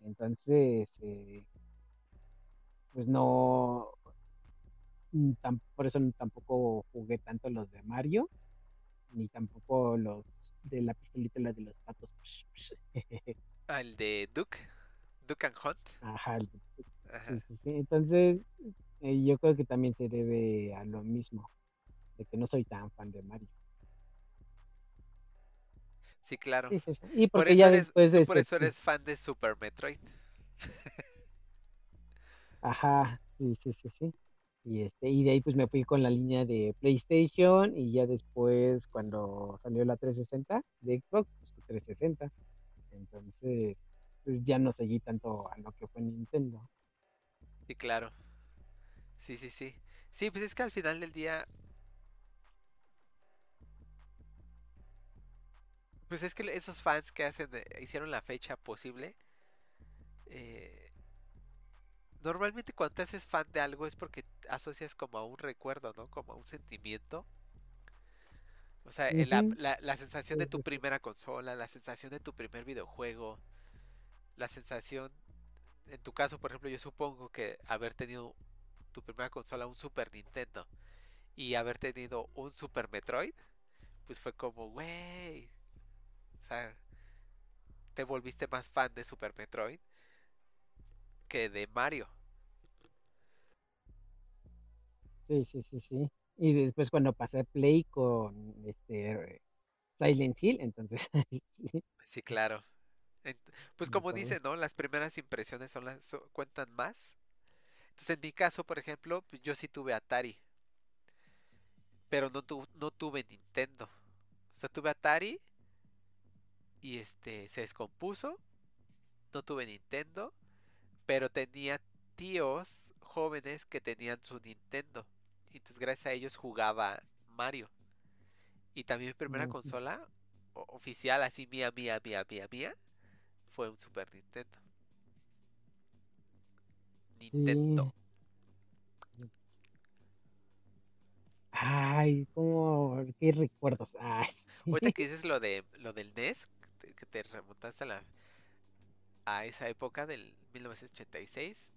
Entonces, eh, pues no, mm, por eso tampoco jugué tanto los de Mario, ni tampoco los de la pistolita, la de los patos. El de Duke. Duke and Hunt. Ajá, Sí, sí, sí. Entonces, eh, yo creo que también se debe a lo mismo, de que no soy tan fan de Mario. Sí, claro. Sí, sí, Y por eso ya eres, después por este, eso eres fan de Super Metroid. Ajá, sí, sí, sí, sí. Y este, y de ahí pues me fui con la línea de PlayStation y ya después cuando salió la 360 de Xbox, pues 360. Entonces, pues ya no seguí tanto a lo que fue Nintendo. Sí, claro. Sí, sí, sí. Sí, pues es que al final del día. Pues es que esos fans que hacen, hicieron la fecha posible. Eh, normalmente cuando te haces fan de algo es porque asocias como a un recuerdo, ¿no? Como a un sentimiento. O sea, la, la, sensación de tu primera consola, la sensación de tu primer videojuego, la sensación, en tu caso, por ejemplo, yo supongo que haber tenido tu primera consola un Super Nintendo y haber tenido un Super Metroid, pues fue como, wey, o sea, te volviste más fan de Super Metroid que de Mario. Sí, sí, sí, sí. Y después cuando pasé Play con este Silent Hill, entonces sí. claro. Pues como dice, ¿no? Las primeras impresiones son las cuentan más. Entonces en mi caso, por ejemplo, pues, yo sí tuve Atari. Pero no, no tuve Nintendo. O sea, tuve Atari y este se descompuso. No tuve Nintendo, pero tenía tíos jóvenes que tenían su Nintendo. Y entonces gracias a ellos jugaba Mario. Y también mi primera consola oficial, así mía, mía, mía, mía, mía, fue un Super Nintendo. Nintendo. Ay, cómo, qué recuerdos. Ay, Ahorita que dices lo de lo del NES, que te remontaste a la a esa época del 1986,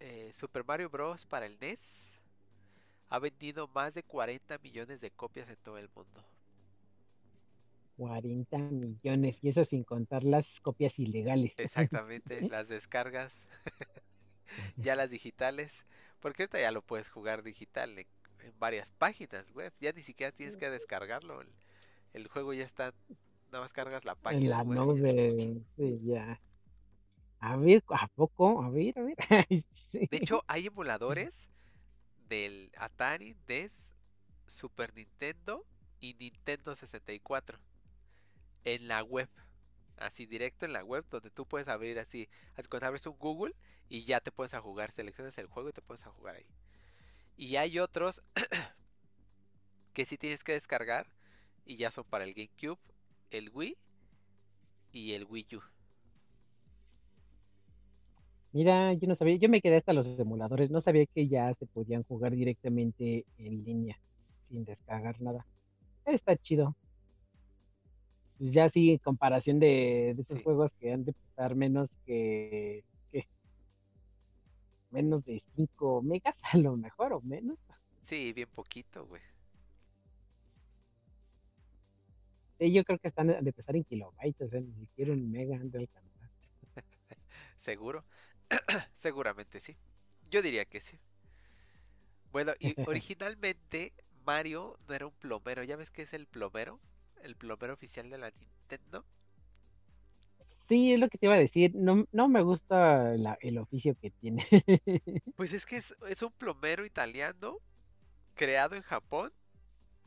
eh, Super Mario Bros. para el NES ha vendido más de 40 millones de copias en todo el mundo. 40 millones, y eso sin contar las copias ilegales. Exactamente, las descargas, ya las digitales, porque ahorita ya lo puedes jugar digital en, varias páginas web, ya ni siquiera tienes que descargarlo, el, juego ya está, nada más cargas la página. En la nube, sí, ya. A ver, ¿a poco? A ver, a ver. De hecho, hay emuladores del Atari, NES, Super Nintendo y Nintendo 64 en la web. Así directo en la web donde tú puedes abrir así. Así cuando abres un Google y ya te puedes jugar. Seleccionas el juego y te puedes jugar ahí. Y hay otros que sí tienes que descargar. Y ya son para el GameCube, el Wii y el Wii U. Mira, yo no sabía, yo me quedé hasta los emuladores, no sabía que ya se podían jugar directamente en línea, sin descargar nada. Está chido. Pues ya sí, en comparación de, esos juegos que han de pesar menos que, menos de 5 megas a lo mejor o menos. Sí, bien poquito, güey. Sí, yo creo que están de pesar en kilobytes, ni siquiera un mega han de alcanzar. Seguro. Seguramente sí. Yo diría que sí. Bueno, y originalmente Mario no era un plomero. ¿Ya ves qué es el plomero? El plomero oficial de la Nintendo. Sí, es lo que te iba a decir. No, no me gusta el oficio que tiene. pues es que es, es un plomero italiano creado en Japón,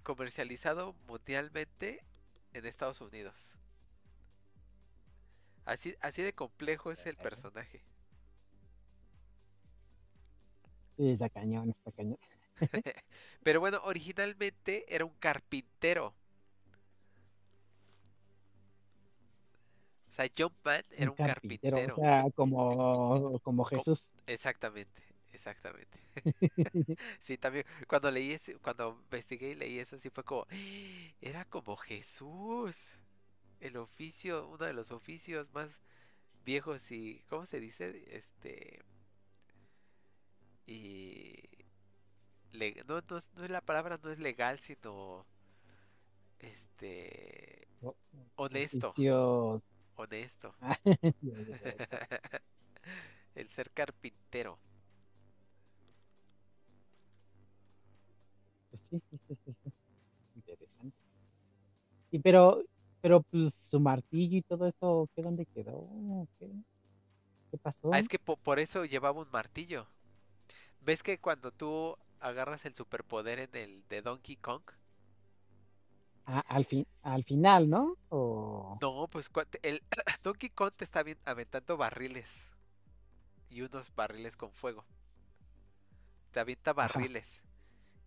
comercializado mundialmente en Estados Unidos. Así, así de complejo es el personaje. Sí, está cañón, está cañón. Pero bueno, originalmente era un carpintero. O sea, Jumpman era un, carpintero, O sea, como, como Jesús. Exactamente, exactamente. sí, también cuando leí cuando investigué y leí eso, sí fue como, era como Jesús. El oficio, uno de los oficios más viejos y, ¿cómo se dice? Este... Y... no, no, no es la palabra, no es legal, sino... Este... Honesto. Honesto. el ser carpintero. Pues sí, sí, sí, sí, Interesante. Y pero, pero pues su martillo y todo eso, ¿qué dónde quedó? ¿Qué, ¿Qué pasó? Ah, es que por eso llevaba un martillo. ¿Ves que cuando tú agarras el superpoder en el de Donkey Kong? Al, fin, al final, ¿no? O... No, pues el Donkey Kong te está aventando barriles. Y unos barriles con fuego. Te avienta barriles.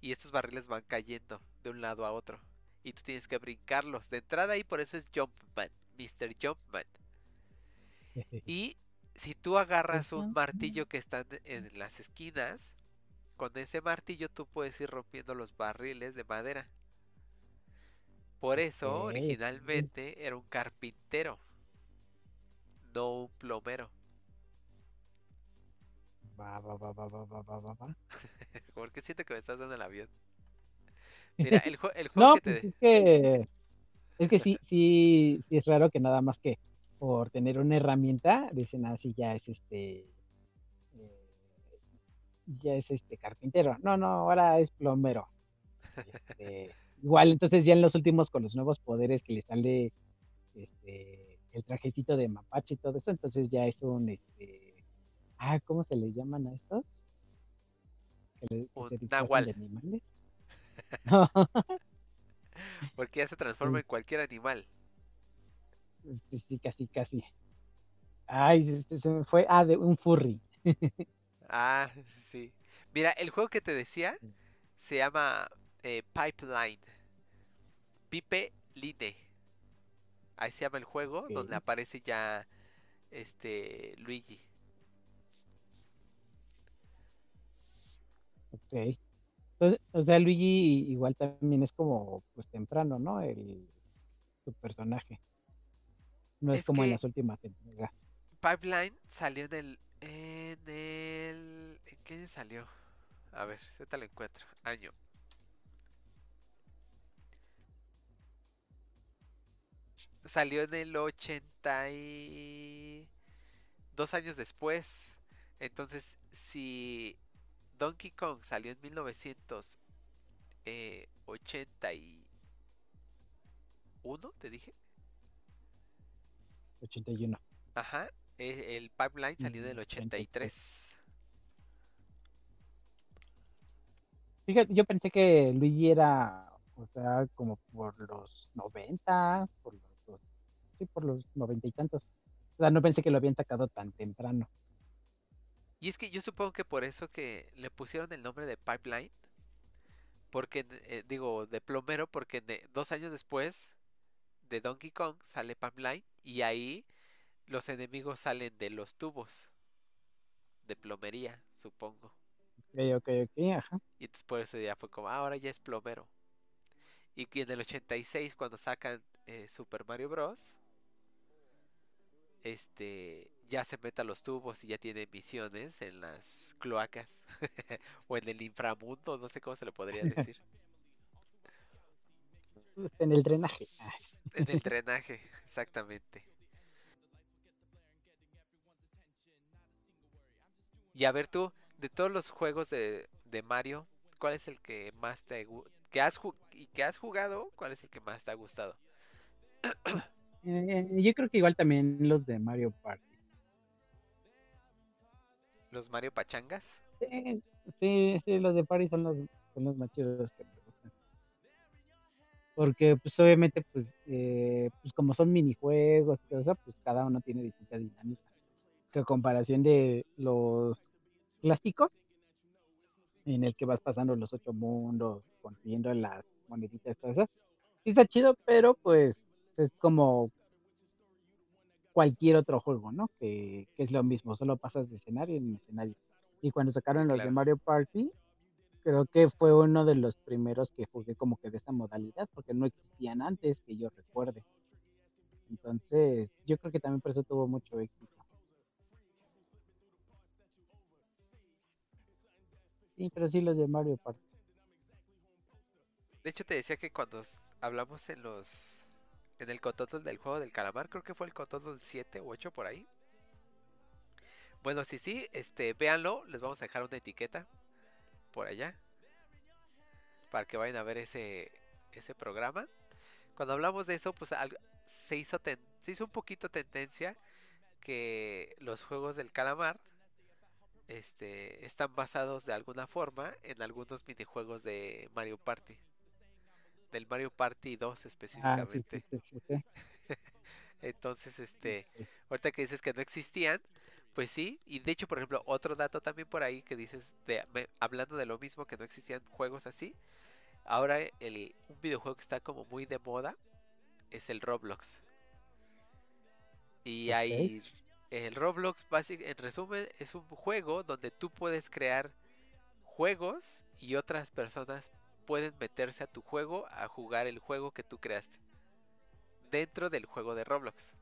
Y estos barriles van cayendo de un lado a otro. Y tú tienes que brincarlos. De entrada ahí por eso es Jumpman. Mr. Jumpman. y si tú agarras un martillo que está en las esquinas, con ese martillo tú puedes ir rompiendo los barriles de madera. Por eso, originalmente era un carpintero, no un plomero. Va, va, va, va, va, va, va, va. ¿Por qué siento que me estás dando el avión? Mira, el, juego no, que te... pues es que es que sí, sí, sí es raro que nada más que por tener una herramienta dicen así ya es este eh, ya es este carpintero. No, no, ahora es plomero. Este, igual, entonces ya en los últimos con los nuevos poderes que le sale este el trajecito de mapache y todo eso, entonces ya es un este ah, ¿cómo se le llaman a estos? Que De animales. Porque ya se transforma en cualquier animal. Sí, sí, casi, casi. Ay, se, se me fue. Ah, de un furry. ah, sí. Mira, el juego que te decía se llama eh, Pipeline. Pipe Line. Ahí se llama el juego, donde aparece ya este Luigi. Ok. Entonces, o sea, Luigi igual también es como pues temprano, ¿no? El su personaje. No es, como en las últimas. Pipeline salió en el en el ¿en qué año salió? A ver, si te lo encuentro. Año. Salió en el 80 y dos años después. Entonces, si Donkey Kong salió en 1981, te dije. 81. Ajá, e, el pipeline salió del 83. Fíjate, yo pensé que Luigi era, o sea, como por los 90, por los por los noventa y tantos. O sea, no pensé que lo habían sacado tan temprano. Y es que yo supongo que por eso que le pusieron el nombre de Pipeline, porque, eh, digo, de plomero, porque dos años después de Donkey Kong sale Pipeline y ahí los enemigos salen de los tubos de plomería, supongo. Ok, ok, ok, ajá. Y entonces por eso ya fue como, ah, ahora ya es plomero. Y en el 86 cuando sacan eh, Super Mario Bros. Este ya se mete a los tubos y ya tiene misiones en las cloacas o en el inframundo, no sé cómo se le podría decir. En el drenaje. En el drenaje, exactamente. Y a ver tú, de todos los juegos de, de Mario, ¿cuál es el que más te que has y que has jugado? ¿Cuál es el que más te ha gustado? Eh, yo creo que igual también los de Mario Party. ¿Los Mario Pachangas? Sí, sí, los de Party son los, son los más chidos que me gustan. Porque, pues, obviamente, pues, eh, pues como son minijuegos y todo eso, pues cada uno tiene distinta dinámica. Que a comparación de los clásicos, en el que vas pasando los ocho mundos, consiguiendo las moneditas, todo eso. Sí está chido, pero pues es como cualquier otro juego, ¿no? Que, es lo mismo, solo pasas de escenario en escenario. Y cuando sacaron los de Mario Party, creo que fue uno de los primeros que jugué como que de esa modalidad, porque no existían antes que yo recuerde. Entonces, yo creo que también por eso tuvo mucho éxito. Sí, pero sí los de Mario Party. De hecho, te decía que cuando hablamos en los. En el Cototol del juego del calamar, creo que fue el Cototol 7 u 8 por ahí. Bueno, sí, sí, este, véanlo, les vamos a dejar una etiqueta por allá. Para que vayan a ver ese, ese programa. Cuando hablamos de eso, pues se, hizo se hizo un poquito tendencia que los juegos del calamar este, están basados de alguna forma en algunos minijuegos de Mario Party. Del Mario Party 2 específicamente. Entonces, este, ahorita que dices que no existían, pues sí, y de hecho, por ejemplo, otro dato también por ahí que dices, de, hablando de lo mismo, que no existían juegos así, ahora el, un videojuego que está como muy de moda es el Roblox. Y hay el Roblox, en resumen, es un juego donde tú puedes crear juegos y otras personas pueden meterse a tu juego a jugar el juego que tú creaste. Dentro del juego de Roblox.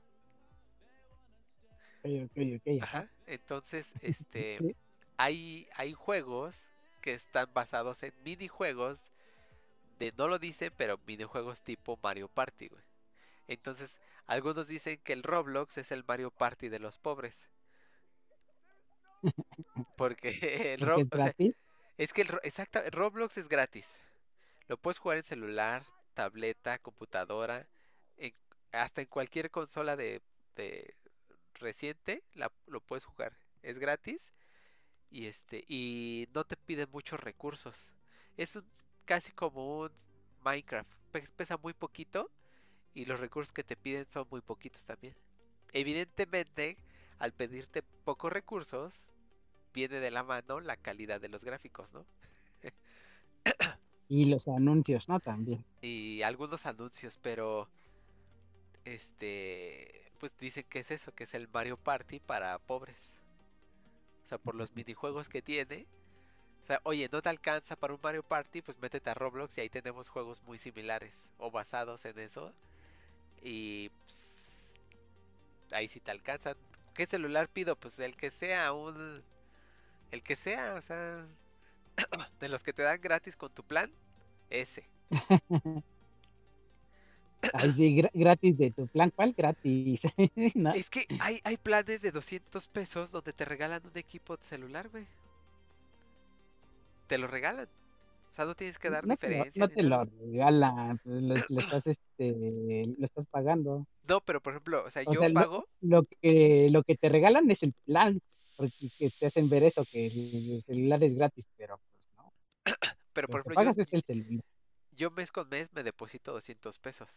Ajá. Entonces, este, hay, hay juegos que están basados en minijuegos de, no lo dicen, pero minijuegos tipo Mario Party, güey. Entonces, algunos dicen que el Roblox es el Mario Party de los pobres. Porque el Roblox. es que el, exacto, Roblox es gratis. Lo puedes jugar en celular, tableta, computadora, hasta en cualquier consola de, reciente lo puedes jugar. Es gratis y este y no te piden muchos recursos. Es un, casi como un Minecraft. Pesa muy poquito y los recursos que te piden son muy poquitos también. Evidentemente, al pedirte pocos recursos, viene de la mano la calidad de los gráficos, ¿no? y los anuncios, ¿no? También. Y algunos anuncios, pero este, pues dicen que es eso, que es el Mario Party para pobres. O sea, por los minijuegos que tiene. O sea, oye, no te alcanza para un Mario Party, pues métete a Roblox y ahí tenemos juegos muy similares o basados en eso y pues, ahí si te alcanzan. ¿Qué celular pido? Pues el que sea un... El que sea, o sea... de los que te dan gratis con tu plan, ese. Ay, sí, gratis de tu plan, ¿cuál gratis? Es que hay, hay planes de 200 pesos donde te regalan un equipo de celular, güey. Te lo regalan. O sea, no tienes que dar diferencia. no te lo regalan, pues, lo, estás, este, lo estás pagando. No, pero por ejemplo, o sea, yo pago. Lo, que, lo que te regalan es el plan, porque te hacen ver eso, que el, celular es gratis, pero pues no. pero por ejemplo, pagas yo, es el celular. yo mes con mes me deposito 200 pesos.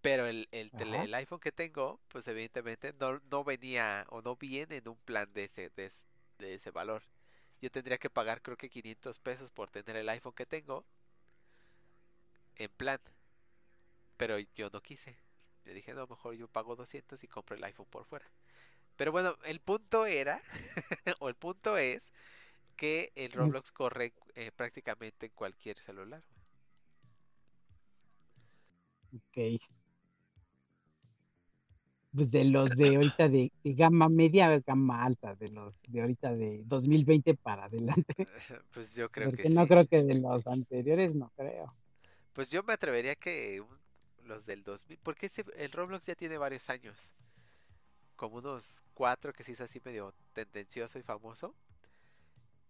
Pero el, el, el, iPhone que tengo, pues evidentemente no, no, venía o no viene en un plan de ese, de, de ese valor. Yo tendría que pagar creo que 500 pesos por tener el iPhone que tengo en plan. Pero yo no quise. Yo dije, no, mejor yo pago 200 y compro el iPhone por fuera. Pero bueno, el punto era, o el punto es, que el Roblox corre eh, prácticamente en cualquier celular. Ok. Pues de los de ahorita de, gama media, gama alta, de los de ahorita de 2020 para adelante. Pues yo creo que no creo que de los anteriores, no creo. Pues yo me atrevería que los del 2000, porque ese, el Roblox ya tiene varios años. Como unos cuatro que se hizo así medio tendencioso y famoso.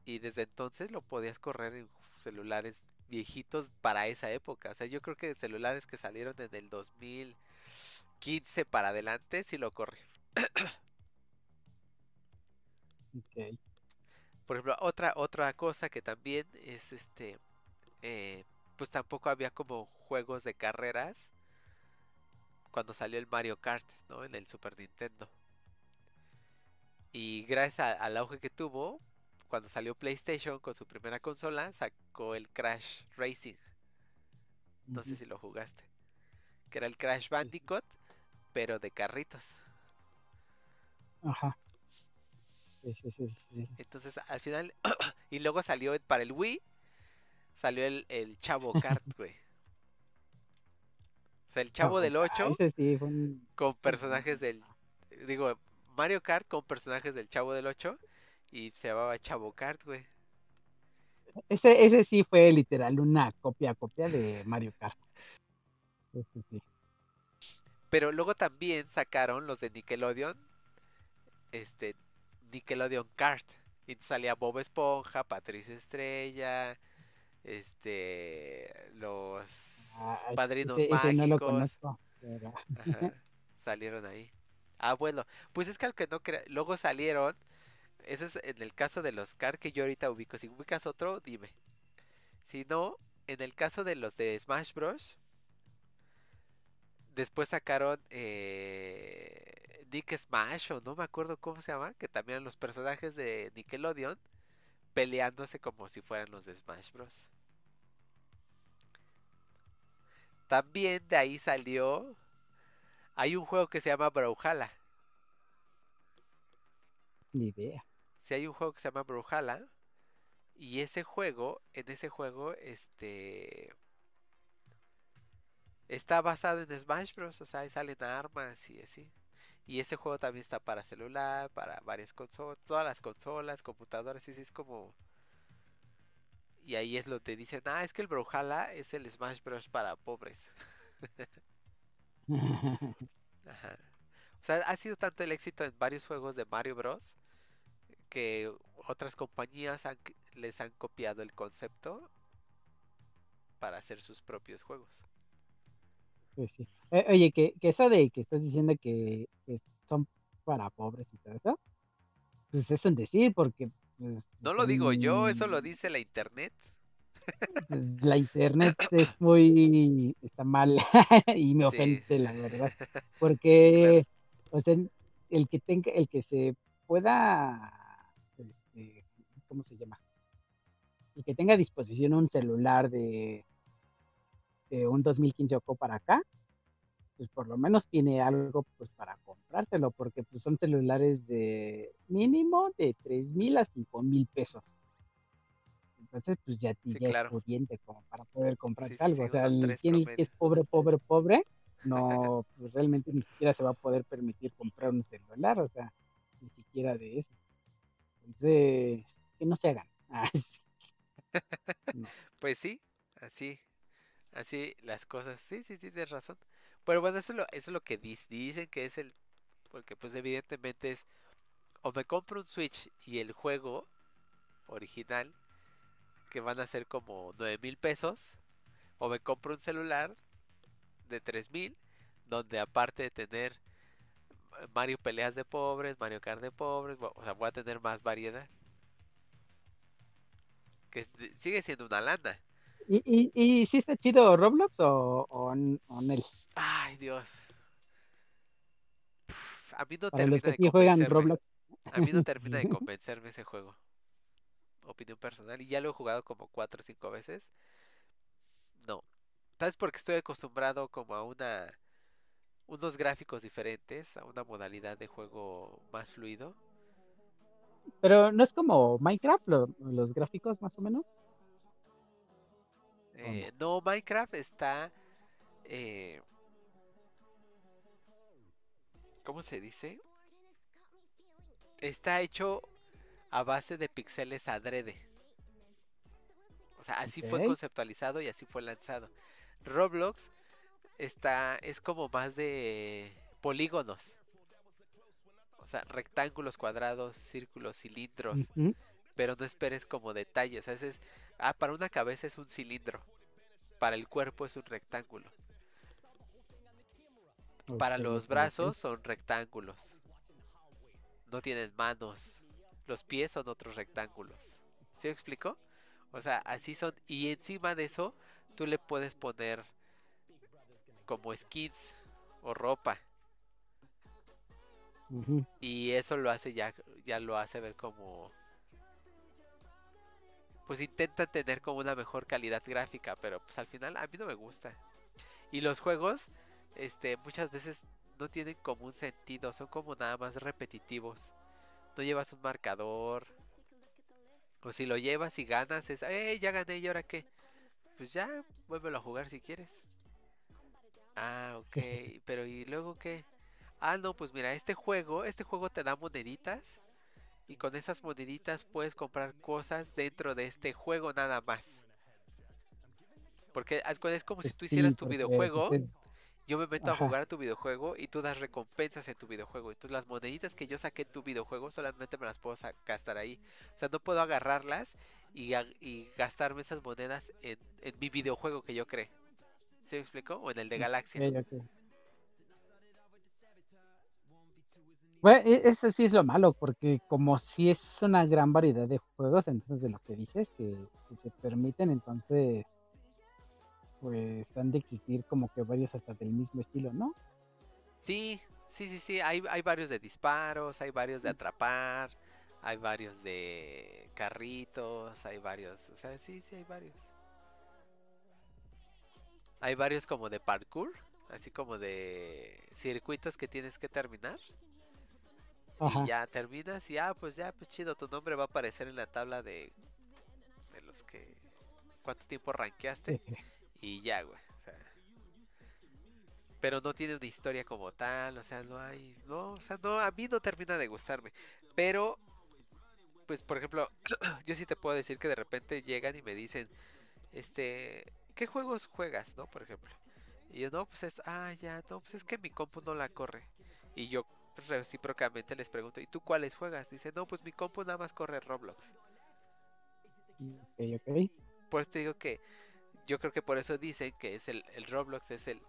Y desde entonces lo podías correr en celulares viejitos para esa época. O sea, yo creo que celulares que salieron en el 2015 para adelante sí lo corre. Por ejemplo, otra, otra cosa que también es este. Eh, pues tampoco había como juegos de carreras cuando salió el Mario Kart, ¿no? En el Super Nintendo. Y gracias al auge que tuvo, cuando salió PlayStation con su primera consola, sacó el Crash Racing. No sé si lo jugaste. Que era el Crash Bandicoot, pero de carritos. Ajá. Entonces, al final, y luego salió para el Wii, salió el, el Chavo Kart, güey. O sea, el Chavo del 8 con personajes del. Digo, Mario Kart con personajes del Chavo del 8 y se llamaba Chavo Kart, güey. Ese, ese sí fue literal una copia, copia de Mario Kart. Este sí. Pero luego también sacaron los de Nickelodeon. Este. Nickelodeon Kart. Y salía Bob Esponja, Patricia Estrella. Este. Los ah, padrinos mágicos. salieron ahí. Ah, bueno. Pues es que al que no crea. Luego salieron ese es en el caso de los car que yo ahorita ubico. Si ubicas otro, dime. Si no, en el caso de los de Smash Bros. Después sacaron eh, Nick Smash o no me acuerdo cómo se llama. Que también eran los personajes de Nickelodeon peleándose como si fueran los de Smash Bros. También de ahí salió. Hay un juego que se llama Brawlhalla. Ni idea si hay un juego que se llama Brawlhalla y ese juego, en ese juego, este está basado en Smash Bros. O sea, ahí salen armas y así. Y ese juego también está para celular, para varias consolas, todas las consolas, computadoras, y así es como. Y ahí es lo que dicen, ah, es que el Brawlhalla es el Smash Bros. para pobres. Ajá. O sea, ha sido tanto el éxito en varios juegos de Mario Bros que otras compañías les han copiado el concepto para hacer sus propios juegos. Pues sí. Eh, oye, que, eso de que estás diciendo que, son para pobres y todo eso, pues es un decir, porque... Pues, no lo digo yo, eso lo dice la internet. Pues, la internet es muy... está mal y me ofende, la verdad. Porque, o sea, el que tenga, el que se pueda ¿cómo se llama? Y que tenga a disposición un celular de, de un 2015 o para acá, pues por lo menos tiene algo pues para comprártelo, porque pues son celulares de mínimo de 3 mil a 5 mil pesos. Entonces, pues ya, sí, ya es pudiente como para poder comprarse algo. o sea, el, quien es pobre, pobre, pobre, no, pues realmente ni siquiera se va a poder permitir comprar un celular, o sea, ni siquiera de eso. Entonces, que no se hagan. Pues sí, así, así las cosas. Sí, sí, sí, tienes razón. Pero bueno, eso es lo, eso es lo que dicen que es el, porque pues evidentemente es, o me compro un Switch y el juego original, que van a ser como 9 mil pesos, o me compro un celular de 3 mil, donde aparte de tener Mario peleas de pobres, Mario Kart de pobres, o sea, voy a tener más variedad que sigue siendo una lana. ¿Y, y, y si está chido Roblox o, o, o Nel? Ay, Dios. a mí no Para termina los que de juegan. Roblox. A mí no termina de convencerme ese juego. Opinión personal. Y ya lo he jugado como cuatro o cinco veces. No. ¿Sabes? Porque estoy acostumbrado como a una unos gráficos diferentes, a una modalidad de juego más fluido. Pero no es como Minecraft, lo- los gráficos más o menos. Eh, no, Minecraft está. eh, ¿Cómo se dice? Está hecho a base de píxeles adrede. O sea, así fue conceptualizado y así fue lanzado. Roblox está es como más de polígonos. O sea, rectángulos, cuadrados, círculos, cilindros pero no esperes como detalles. Veces, ah, para una cabeza es un cilindro, para el cuerpo es un rectángulo, para los brazos son rectángulos, no tienen manos, los pies son otros rectángulos. ¿Sí me explico? O sea, así son, y encima de eso tú le puedes poner como skins o ropa. Y eso lo hace ya, ya lo hace ver como. Pues intenta tener como una mejor calidad gráfica, pero pues al final a mí no me gusta. Y los juegos, este, muchas veces no tienen como un sentido, son como nada más repetitivos. No llevas un marcador. O si lo llevas y ganas, es, ¡eh! Ya gané, ¿y ahora qué? Pues ya, vuélvelo a jugar si quieres. Ah, ok, pero ¿y luego qué? Ah, no, pues mira, este juego, este juego te da moneditas y con esas moneditas puedes comprar cosas dentro de este juego nada más. Porque es como si tú hicieras tu videojuego, pues, yo me meto a jugar a tu videojuego y tú das recompensas en tu videojuego. Entonces las moneditas que yo saqué en tu videojuego solamente me las puedo gastar ahí. O sea, no puedo agarrarlas y, y gastarme esas monedas en, en mi videojuego que yo creé. ¿Se me explicó? O en el de Galaxia. ok, ok. Bueno, e- eso sí es lo malo, porque como si es una gran variedad de juegos, entonces de lo que dices, que, que se permiten, entonces, pues han de existir como que varios hasta del mismo estilo, ¿no? Sí, sí, sí, sí. Hay, hay varios de disparos, hay varios de atrapar, hay varios de carritos, hay varios. O sea, sí, sí, hay varios. Hay varios como de parkour, así como de circuitos que tienes que terminar. Ajá. Y ya terminas y ah, pues ya, pues chido, tu nombre va a aparecer en la tabla de, de los que... ¿Cuánto tiempo rankeaste? Y ya, güey. O sea, pero no tiene una historia como tal, o sea, no hay, no, o sea, no, a mí no termina de gustarme. Pero, pues, por ejemplo, yo sí te puedo decir que de repente llegan y me dicen, este, ¿qué juegos juegas, no? Por ejemplo. Y yo, no, pues es, ah, ya, no, pues es que mi compu no la corre. Y yo pues, recíprocamente les pregunto, ¿y tú cuáles juegas? Dice, no, pues mi compu nada más corre Roblox. Ok, ok. Por eso te digo que yo creo que por eso dicen que es el, el Roblox es el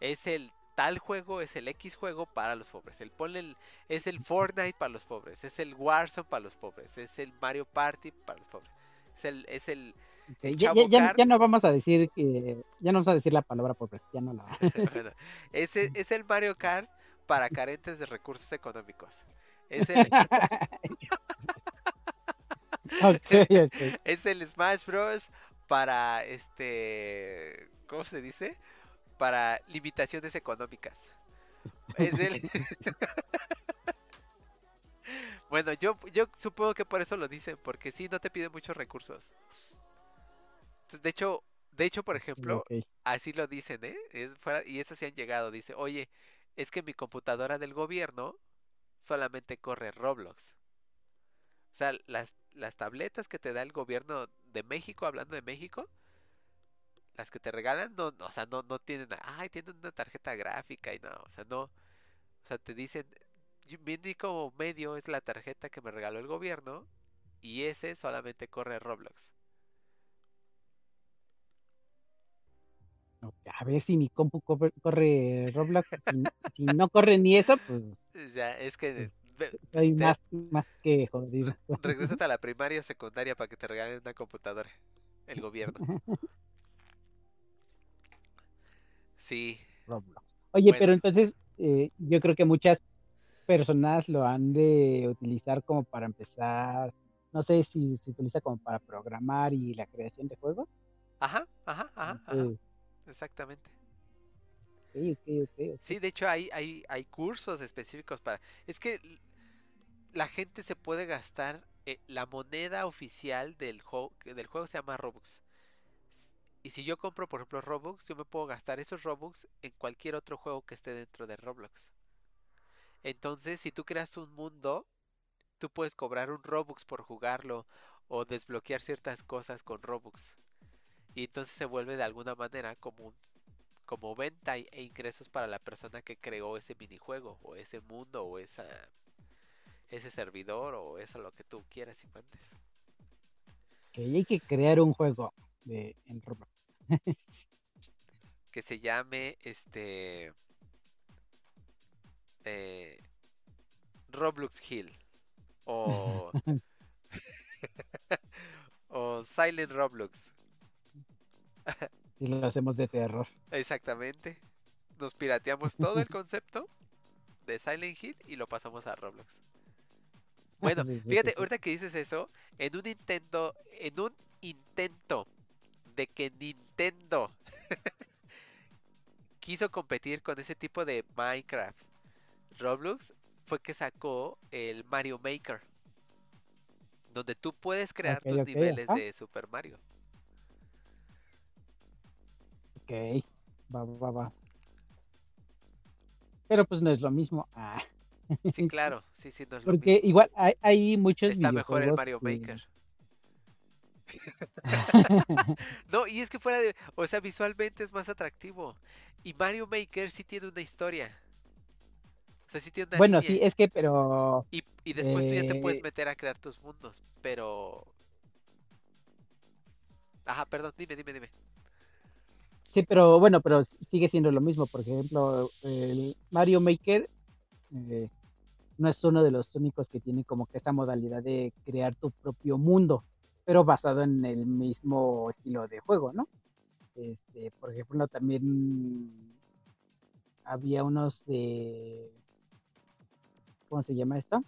es el tal juego, es el X juego para los pobres. El ponle el- es el Fortnite para los pobres, es el Warzone para los pobres, es el Mario Party para los pobres. Es el es el Ok, Ya, ya, ya, no vamos a decir que, ya no vamos a decir la palabra pobre, ya no la. bueno, ese es el Mario Kart para carentes de recursos económicos. Es el es el Smash Bros para este ¿cómo se dice? Para limitaciones económicas. Es el Bueno, yo yo supongo que por eso lo dicen, porque sí no te piden muchos recursos. De hecho, de hecho, por ejemplo, así lo dicen, ¿eh? Es fuera- y eso sí han llegado, dice, "Oye, es que mi computadora del gobierno solamente corre Roblox." O sea, las, las tabletas que te da el gobierno de México, hablando de México, las que te regalan, no, o sea, no, no tienen, ay, tienen una tarjeta gráfica y no, o sea, no, o sea, te dicen, "Yo- mi único medio es la tarjeta que me regaló el gobierno y ese solamente corre Roblox. A ver si mi compu corre, corre Roblox. Si, si no corre ni eso, pues O sea, es que Pues, soy te- más, más que jodido. regrésate a la primaria o secundaria para que te regalen una computadora, el gobierno. Sí. Roblox. Oye, pero entonces eh, yo creo que muchas personas lo han de utilizar como para empezar, no sé si se utiliza como para programar y la creación de juegos. Ajá, ajá, ajá, Exactamente. Sí, de hecho hay, hay, hay cursos específicos para... Es que la gente se puede gastar eh, la moneda oficial del juego, del juego se llama Robux. Y si yo compro, por ejemplo, Robux, yo me puedo gastar esos Robux en cualquier otro juego que esté dentro de Roblox. Entonces, si tú creas un mundo, tú puedes cobrar un Robux por jugarlo o desbloquear ciertas cosas con Robux. Y entonces se vuelve de alguna manera como como venta e ingresos para la persona que creó ese minijuego o ese mundo o esa ese servidor o eso lo que tú quieras y mandes. Que hay que crear un juego de en Roblox. que se llame este eh, Roblox Hill o o Silent Roblox. y lo hacemos de terror. Exactamente. Nos pirateamos todo el concepto de Silent Hill y lo pasamos a Roblox. Bueno, fíjate, ahorita que dices eso, en un intento, en un intento de que Nintendo quiso competir con ese tipo de Minecraft, Roblox fue que sacó el Mario Maker, donde tú puedes crear tus niveles de Super Mario. Ok, va, va, va. Pero pues no es lo mismo. Ah. Sí, claro, sí, sí, no es Porque lo mismo. igual hay, hay muchos Está mejor el Mario Maker. no, y es que fuera de, o sea, visualmente es más atractivo. Y Mario Maker sí tiene una historia. O sea, sí tiene una Bueno, sí, es que, pero... Y, y después tú ya te puedes eh, meter a crear tus mundos, pero... Ajá, perdón, dime, dime, dime. Sí, pero bueno, pero sigue siendo lo mismo. Por ejemplo, el Mario Maker eh, no es uno de los únicos que tiene como que esta modalidad de crear tu propio mundo, pero basado en el mismo estilo de juego, ¿no? Este, por ejemplo, también había unos de ¿cómo se llama esto?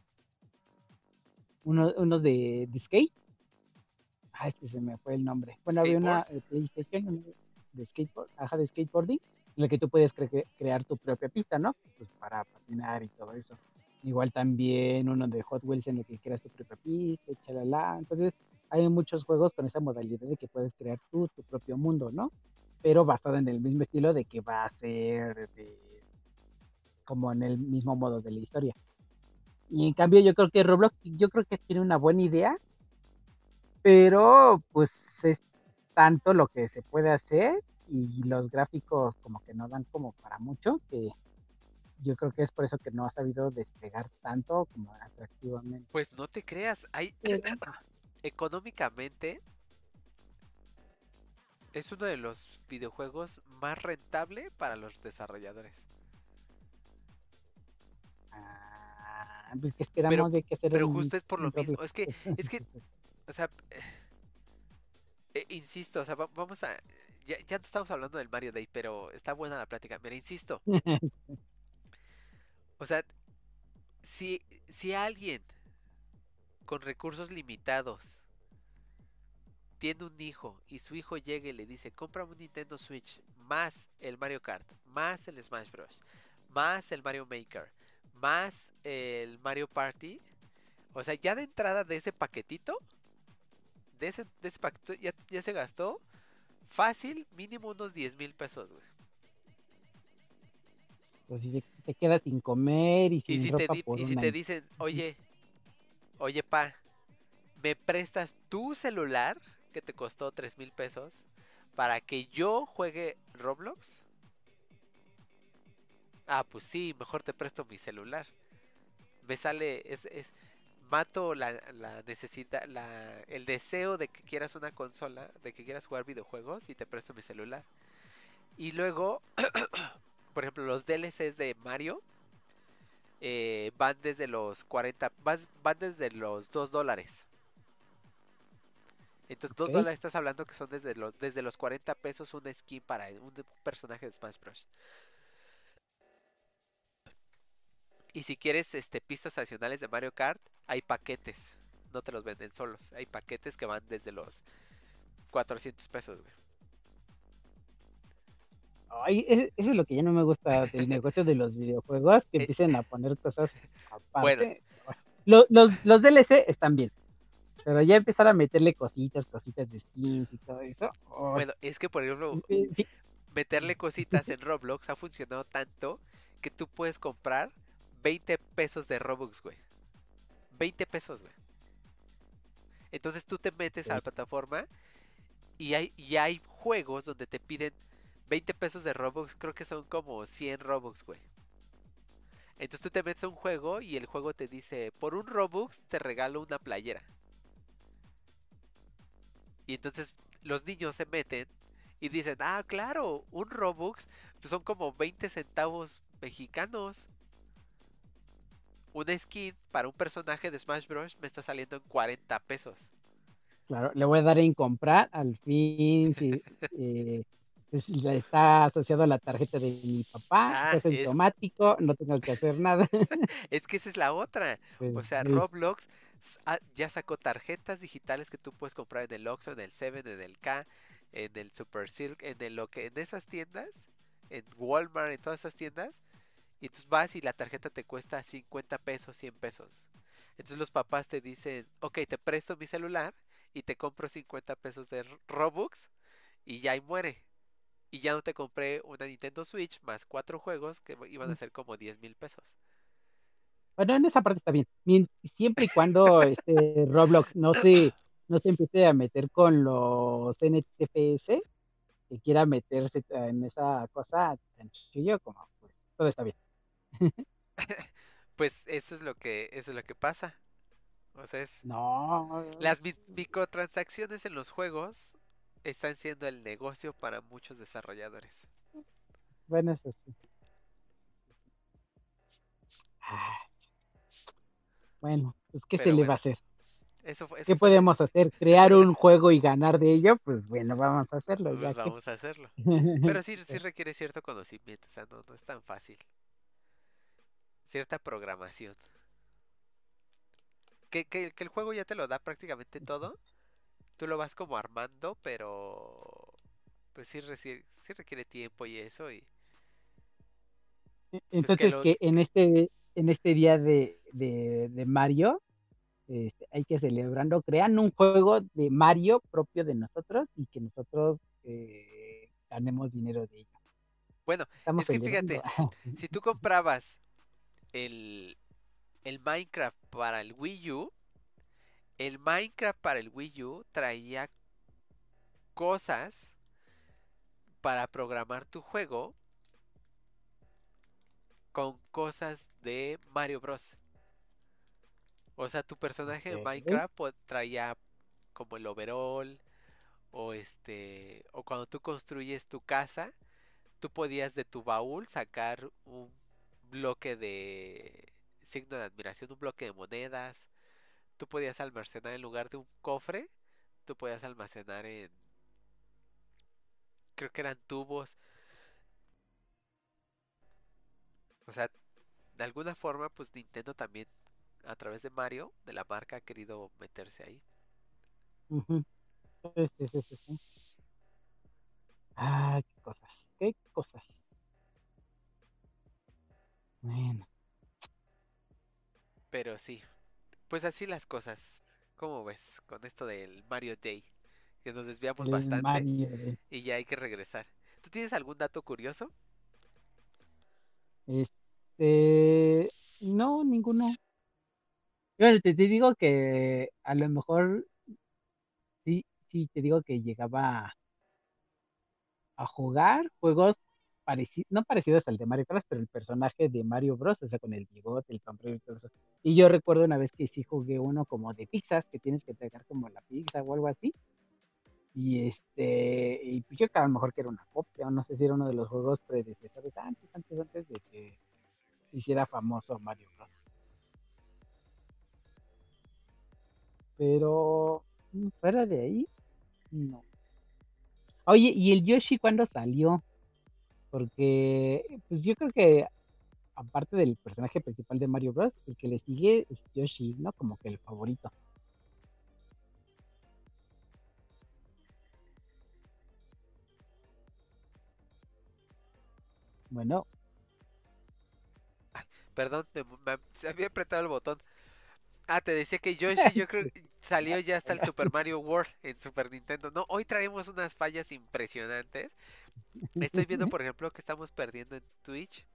unos de, de skate. Ah, es que se me fue el nombre. Bueno, había una eh, PlayStation, de skateboard, ajá, de skateboarding, en la que tú puedes crear tu propia pista, ¿no? Pues para patinar y todo eso. Igual también uno de Hot Wheels en el que creas tu propia pista, chalala. Entonces, hay muchos juegos con esa modalidad de que puedes crear tú tu propio mundo, ¿no? Pero basado en el mismo estilo de que va a ser como en el mismo modo de la historia. Y en cambio yo creo que Roblox, yo creo que tiene una buena idea, pero pues es tanto lo que se puede hacer y los gráficos como que no dan como para mucho, que yo creo que es por eso que no ha sabido despegar tanto como atractivamente. Pues no te creas, hay económicamente es uno de los videojuegos más rentable para los desarrolladores. Ah, pues que esperamos de que hacer Pero justo es por lo mismo, es que es que o sea, eh, insisto, o sea, vamos a. Ya, ya estamos hablando del Mario Day, pero está buena la plática. Mira, insisto. o sea, si, si alguien con recursos limitados tiene un hijo y su hijo llega y le dice, compra un Nintendo Switch más el Mario Kart, más el Smash Bros, más el Mario Maker, más el Mario Party, o sea, ya de entrada de ese paquetito, de ese, de pacto ya, se gastó fácil, mínimo unos 10 mil pesos, güey. Pues si te quedas sin comer y sin y si te, y si te dicen, oye, oye, pa, ¿me prestas tu celular que te costó 3 mil pesos para que yo juegue Roblox? Ah, pues sí, mejor te presto mi celular. Me sale, es, es, mato la, la necesidad, la, el deseo de que quieras una consola, de que quieras jugar videojuegos y te presto mi celular. Y luego, por ejemplo, los DLCs de Mario eh, van desde los 40, van, desde los 2 dólares. Entonces, dos dólares estás hablando que son desde los, desde los 40 pesos una skin para un personaje de Smash Bros. Y si quieres este, pistas adicionales de Mario Kart, hay paquetes. No te los venden solos. Hay paquetes que van desde los 400 pesos, güey. Ay, eso es lo que ya no me gusta del negocio de los videojuegos, que eh, empiecen a poner cosas aparte. Bueno. Los, los, DLC están bien, pero ya empezar a meterle cositas, cositas de skins y todo eso. Bueno, es que por ejemplo, meterle cositas en Roblox ha funcionado tanto que tú puedes comprar 20 pesos de Robux, güey. 20 pesos, güey. Entonces tú te metes a la plataforma y hay, y hay juegos donde te piden 20 pesos de Robux, creo que son como 100 Robux, güey. Entonces tú te metes a un juego y el juego te dice, por un Robux te regalo una playera. Y entonces los niños se meten y dicen, ah, claro, un Robux pues son como 20 centavos mexicanos una skin para un personaje de Smash Bros. me está saliendo en 40 pesos. Claro, le voy a dar en comprar, al fin, si eh, pues, está asociado a la tarjeta de mi papá, ah, es automático, no tengo que hacer nada. es que esa es la otra. o pues, sea, Roblox ah, ya sacó tarjetas digitales que tú puedes comprar en el Oxxo, en el Seven, en el K, en el Super Silk, en el lo que en esas tiendas, en Walmart, en todas esas tiendas, y entonces vas y la tarjeta te cuesta 50 pesos, 100 pesos. Entonces los papás te dicen, ok, te presto mi celular y te compro 50 pesos de Robux y ya ahí muere. Y ya no te compré una Nintendo Switch más cuatro juegos que iban a ser como 10 mil pesos. Bueno, en esa parte está bien. Siempre y cuando este Roblox no se, no se empiece a meter con los NTFS, que quiera meterse en esa cosa tan chillo como pues todo está bien. pues eso es lo que eso es lo que pasa. O sea, es no. Las microtransacciones en los juegos están siendo el negocio para muchos desarrolladores. Bueno, eso sí. Bueno, pues ¿qué se le va a hacer? Eso, ¿Qué podemos hacer? ¿Crear un juego y ganar de ello? Pues bueno, vamos a hacerlo. Pues vamos a hacerlo. Pero sí, sí requiere cierto conocimiento, o sea, no, no es tan fácil cierta programación. Que, que, el juego ya te lo da prácticamente todo. Tú lo vas como armando, pero pues sí, sí requiere tiempo y eso. Y, e, pues, Entonces que, en este en este día de, de, Mario este, hay que celebrando, crean un juego de Mario propio de nosotros y que nosotros eh, ganemos dinero de ello. Bueno, es que fíjate, si tú comprabas el, el Minecraft para el Wii U, el Minecraft para el Wii U traía cosas para programar tu juego con cosas de Mario Bros. O sea, tu personaje en Minecraft traía como el overall o este o cuando tú construyes tu casa, tú podías de tu baúl sacar un bloque de signo de admiración, un bloque de monedas. Tú podías almacenar en lugar de un cofre, tú podías almacenar en creo que eran tubos. O sea, de alguna forma pues Nintendo también a través de Mario, de la marca ha querido meterse ahí. Sí, sí, sí, sí. Ah, qué cosas, qué cosas. Bueno. Pero sí. Pues así las cosas. ¿Cómo ves con esto del Mario Day? Que nos desviamos bastante y ya hay que regresar. ¿Tú tienes algún dato curioso? Este, no, ninguno. Yo te, te digo que a lo mejor sí, sí, te digo que llegaba a jugar juegos no parecidos al de Mario Bros, pero el personaje de Mario Bros, o sea, con el bigote, el sombrero y todo eso. Y yo recuerdo una vez que sí jugué uno como de pizzas, que tienes que pegar como la pizza o algo así. Y este, y pues yo a lo mejor que era una copia, o no sé si era uno de los juegos predecesores antes, antes, antes de que se hiciera famoso Mario Bros. Pero mm, fuera de ahí, No. Oye, ¿y el Yoshi cuándo salió? Porque, pues yo creo que aparte del personaje principal de Mario Bros, el que le sigue es Yoshi, ¿no? Como que el favorito. Bueno. perdón, se había apretado el botón. Ah, te decía que Yoshi, yo creo que salió ya hasta el Super Mario World en Super Nintendo. No, hoy traemos unas fallas impresionantes. Estoy viendo, por ejemplo, que estamos perdiendo en Twitch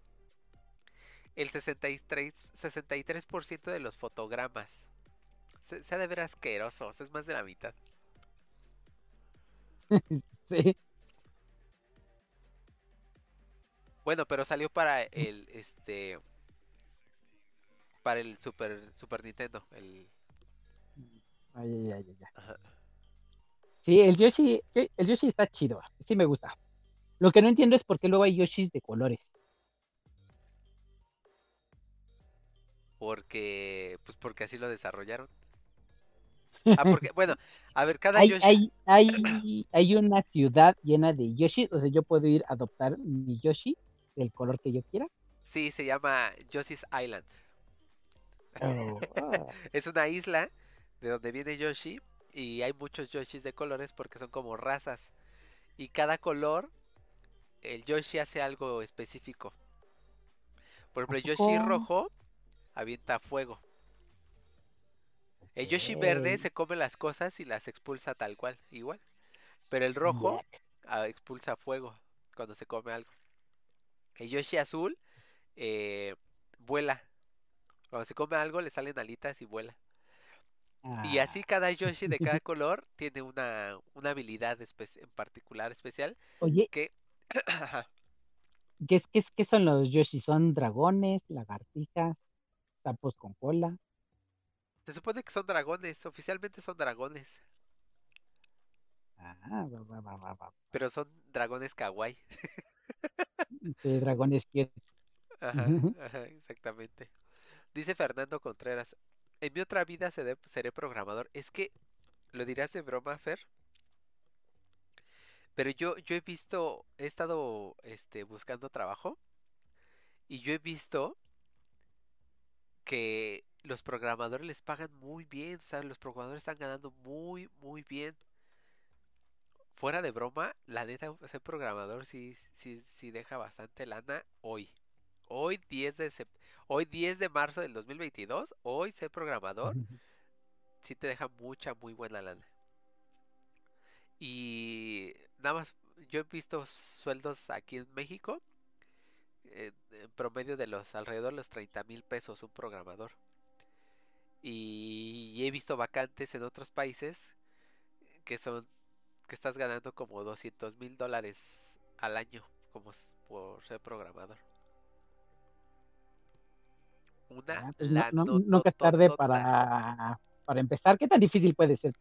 el 63%, 63 de los fotogramas. Se, ha de ver asqueroso, es más de la mitad. sí. Bueno, pero salió para el este para el Super Super Nintendo, el Ay, ay, ay. Sí, el Yoshi, el Yoshi está chido, sí me gusta. Lo que no entiendo es por qué luego hay Yoshis de colores. Porque, pues porque así lo desarrollaron. Ah, porque, bueno, a ver, cada hay, Yoshi. Hay, hay, hay, una ciudad llena de Yoshi, o sea, yo puedo ir a adoptar mi Yoshi del color que yo quiera. Sí, se llama Yoshi's Island. Oh, ah. es una isla de donde viene Yoshi y hay muchos Yoshis de colores porque son como razas. Y cada color, el Yoshi hace algo específico. Por ejemplo, el Yoshi rojo avienta fuego. El Yoshi verde se come las cosas y las expulsa tal cual, igual. Pero el rojo ah, expulsa fuego cuando se come algo. El Yoshi azul eh, vuela. Cuando se come algo le salen alitas y vuela. Y así ah. cada Yoshi de cada color tiene una, una habilidad en particular especial. Oye. Que... ¿Qué, qué, ¿Qué son los Yoshi? ¿Son dragones, lagartijas, sapos con cola? Se supone que son dragones, oficialmente son dragones. Ah, va, va, va, Pero son dragones kawaii. sí, dragones que Ajá, ajá, exactamente. Dice Fernando Contreras, en mi otra vida seré, programador. Es que, ¿lo dirás de broma, Fer? Pero yo, yo he visto, he estado este, buscando trabajo y yo he visto que los programadores les pagan muy bien, o sea, los programadores están ganando muy, muy bien. Fuera de broma, la neta, ser programador sí, sí, sí deja bastante lana hoy. Hoy 10 de hoy 10 de marzo del 2022, hoy ser programador sí te deja mucha muy buena lana. Y nada más yo he visto sueldos aquí en México en promedio de los alrededor de los 30 mil pesos un programador. Y he visto vacantes en otros países que son que estás ganando como 200 mil dólares al año como por ser programador. Una ah, pues nunca es tarde para, para empezar. ¿Qué tan difícil puede ser?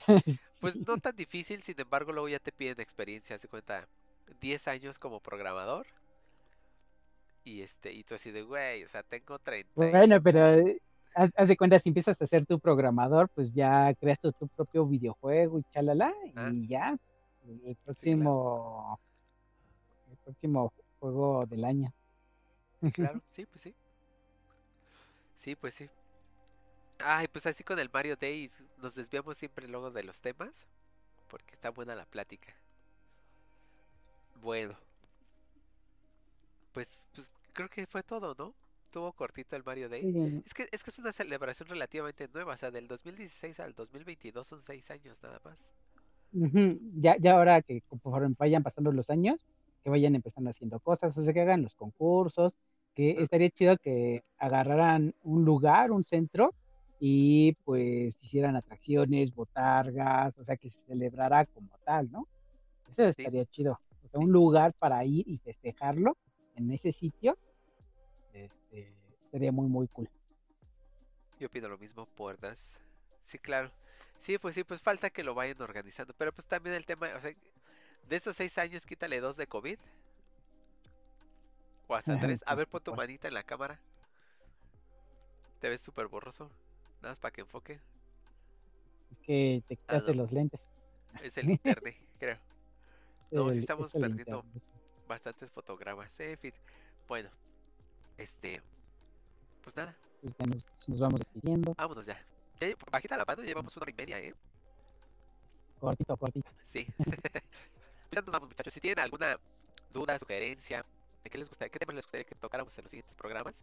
pues no tan difícil, sin embargo, luego ya te piden experiencia. Se cuenta 10 años como programador y este, y tú así de, güey, o sea, tengo 30. Bueno, pero eh, haz, de cuenta, si empiezas a ser tu programador, pues ya creas tu, propio videojuego y chalala, ah. y ya, el próximo, el próximo juego del año. claro, sí, pues sí. Sí, pues sí. Ay, pues así con el Mario Day nos desviamos siempre luego de los temas, porque está buena la plática. Bueno. Pues, pues creo que fue todo, ¿no? Tuvo cortito el Mario Day. Es que, es que es una celebración relativamente nueva, o sea, del 2016 al 2022 son seis años nada más. Ya, ya ahora que conforme vayan pasando los años, que vayan empezando haciendo cosas, o sea, que hagan los concursos, que estaría chido que agarraran un lugar, un centro, y pues hicieran atracciones, botargas, o sea, que se celebrara como tal, ¿no? Eso estaría chido. O sea, un lugar para ir y festejarlo en ese sitio este, sería muy, muy cool. Yo pido lo mismo, puertas. Sí, claro. Sí, pues sí, pues falta que lo vayan organizando. Pero pues también el tema, o sea, de esos seis años, quítale dos de COVID. O hasta tres. A ver, pon tu manita en la cámara. Te ves súper borroso. Nada más para que enfoque. Es que te quitaste los lentes. Es el internet, creo. No, sí estamos perdiendo bastantes fotogramas. En fin, bueno, este, pues nada. Pues nos, nos, vamos despidiendo. Vámonos ya. ya bajita la mano, llevamos una hora y media, ¿eh? Cortito, cortito. Sí. ya nos vamos, muchachos. Si tienen alguna duda, sugerencia, de qué les gustaría, qué temas les gustaría que tocáramos en los siguientes programas,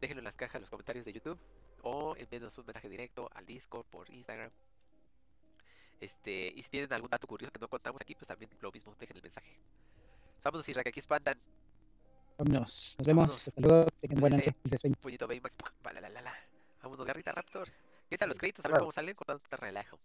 déjenlo en las cajas, en los comentarios de YouTube o envíenos un mensaje directo al Discord por Instagram. Este, y si tienen algún dato curioso que no contamos aquí, pues también lo mismo, dejen el mensaje. Vamos a decir que aquí espantan. Vámonos, nos vemos. Hasta luego. Tengan buena noche. Puñito Baymax. Vámonos, Garrita Raptor. ¿Qué tal los créditos? A ver cómo salen con tanto relajo.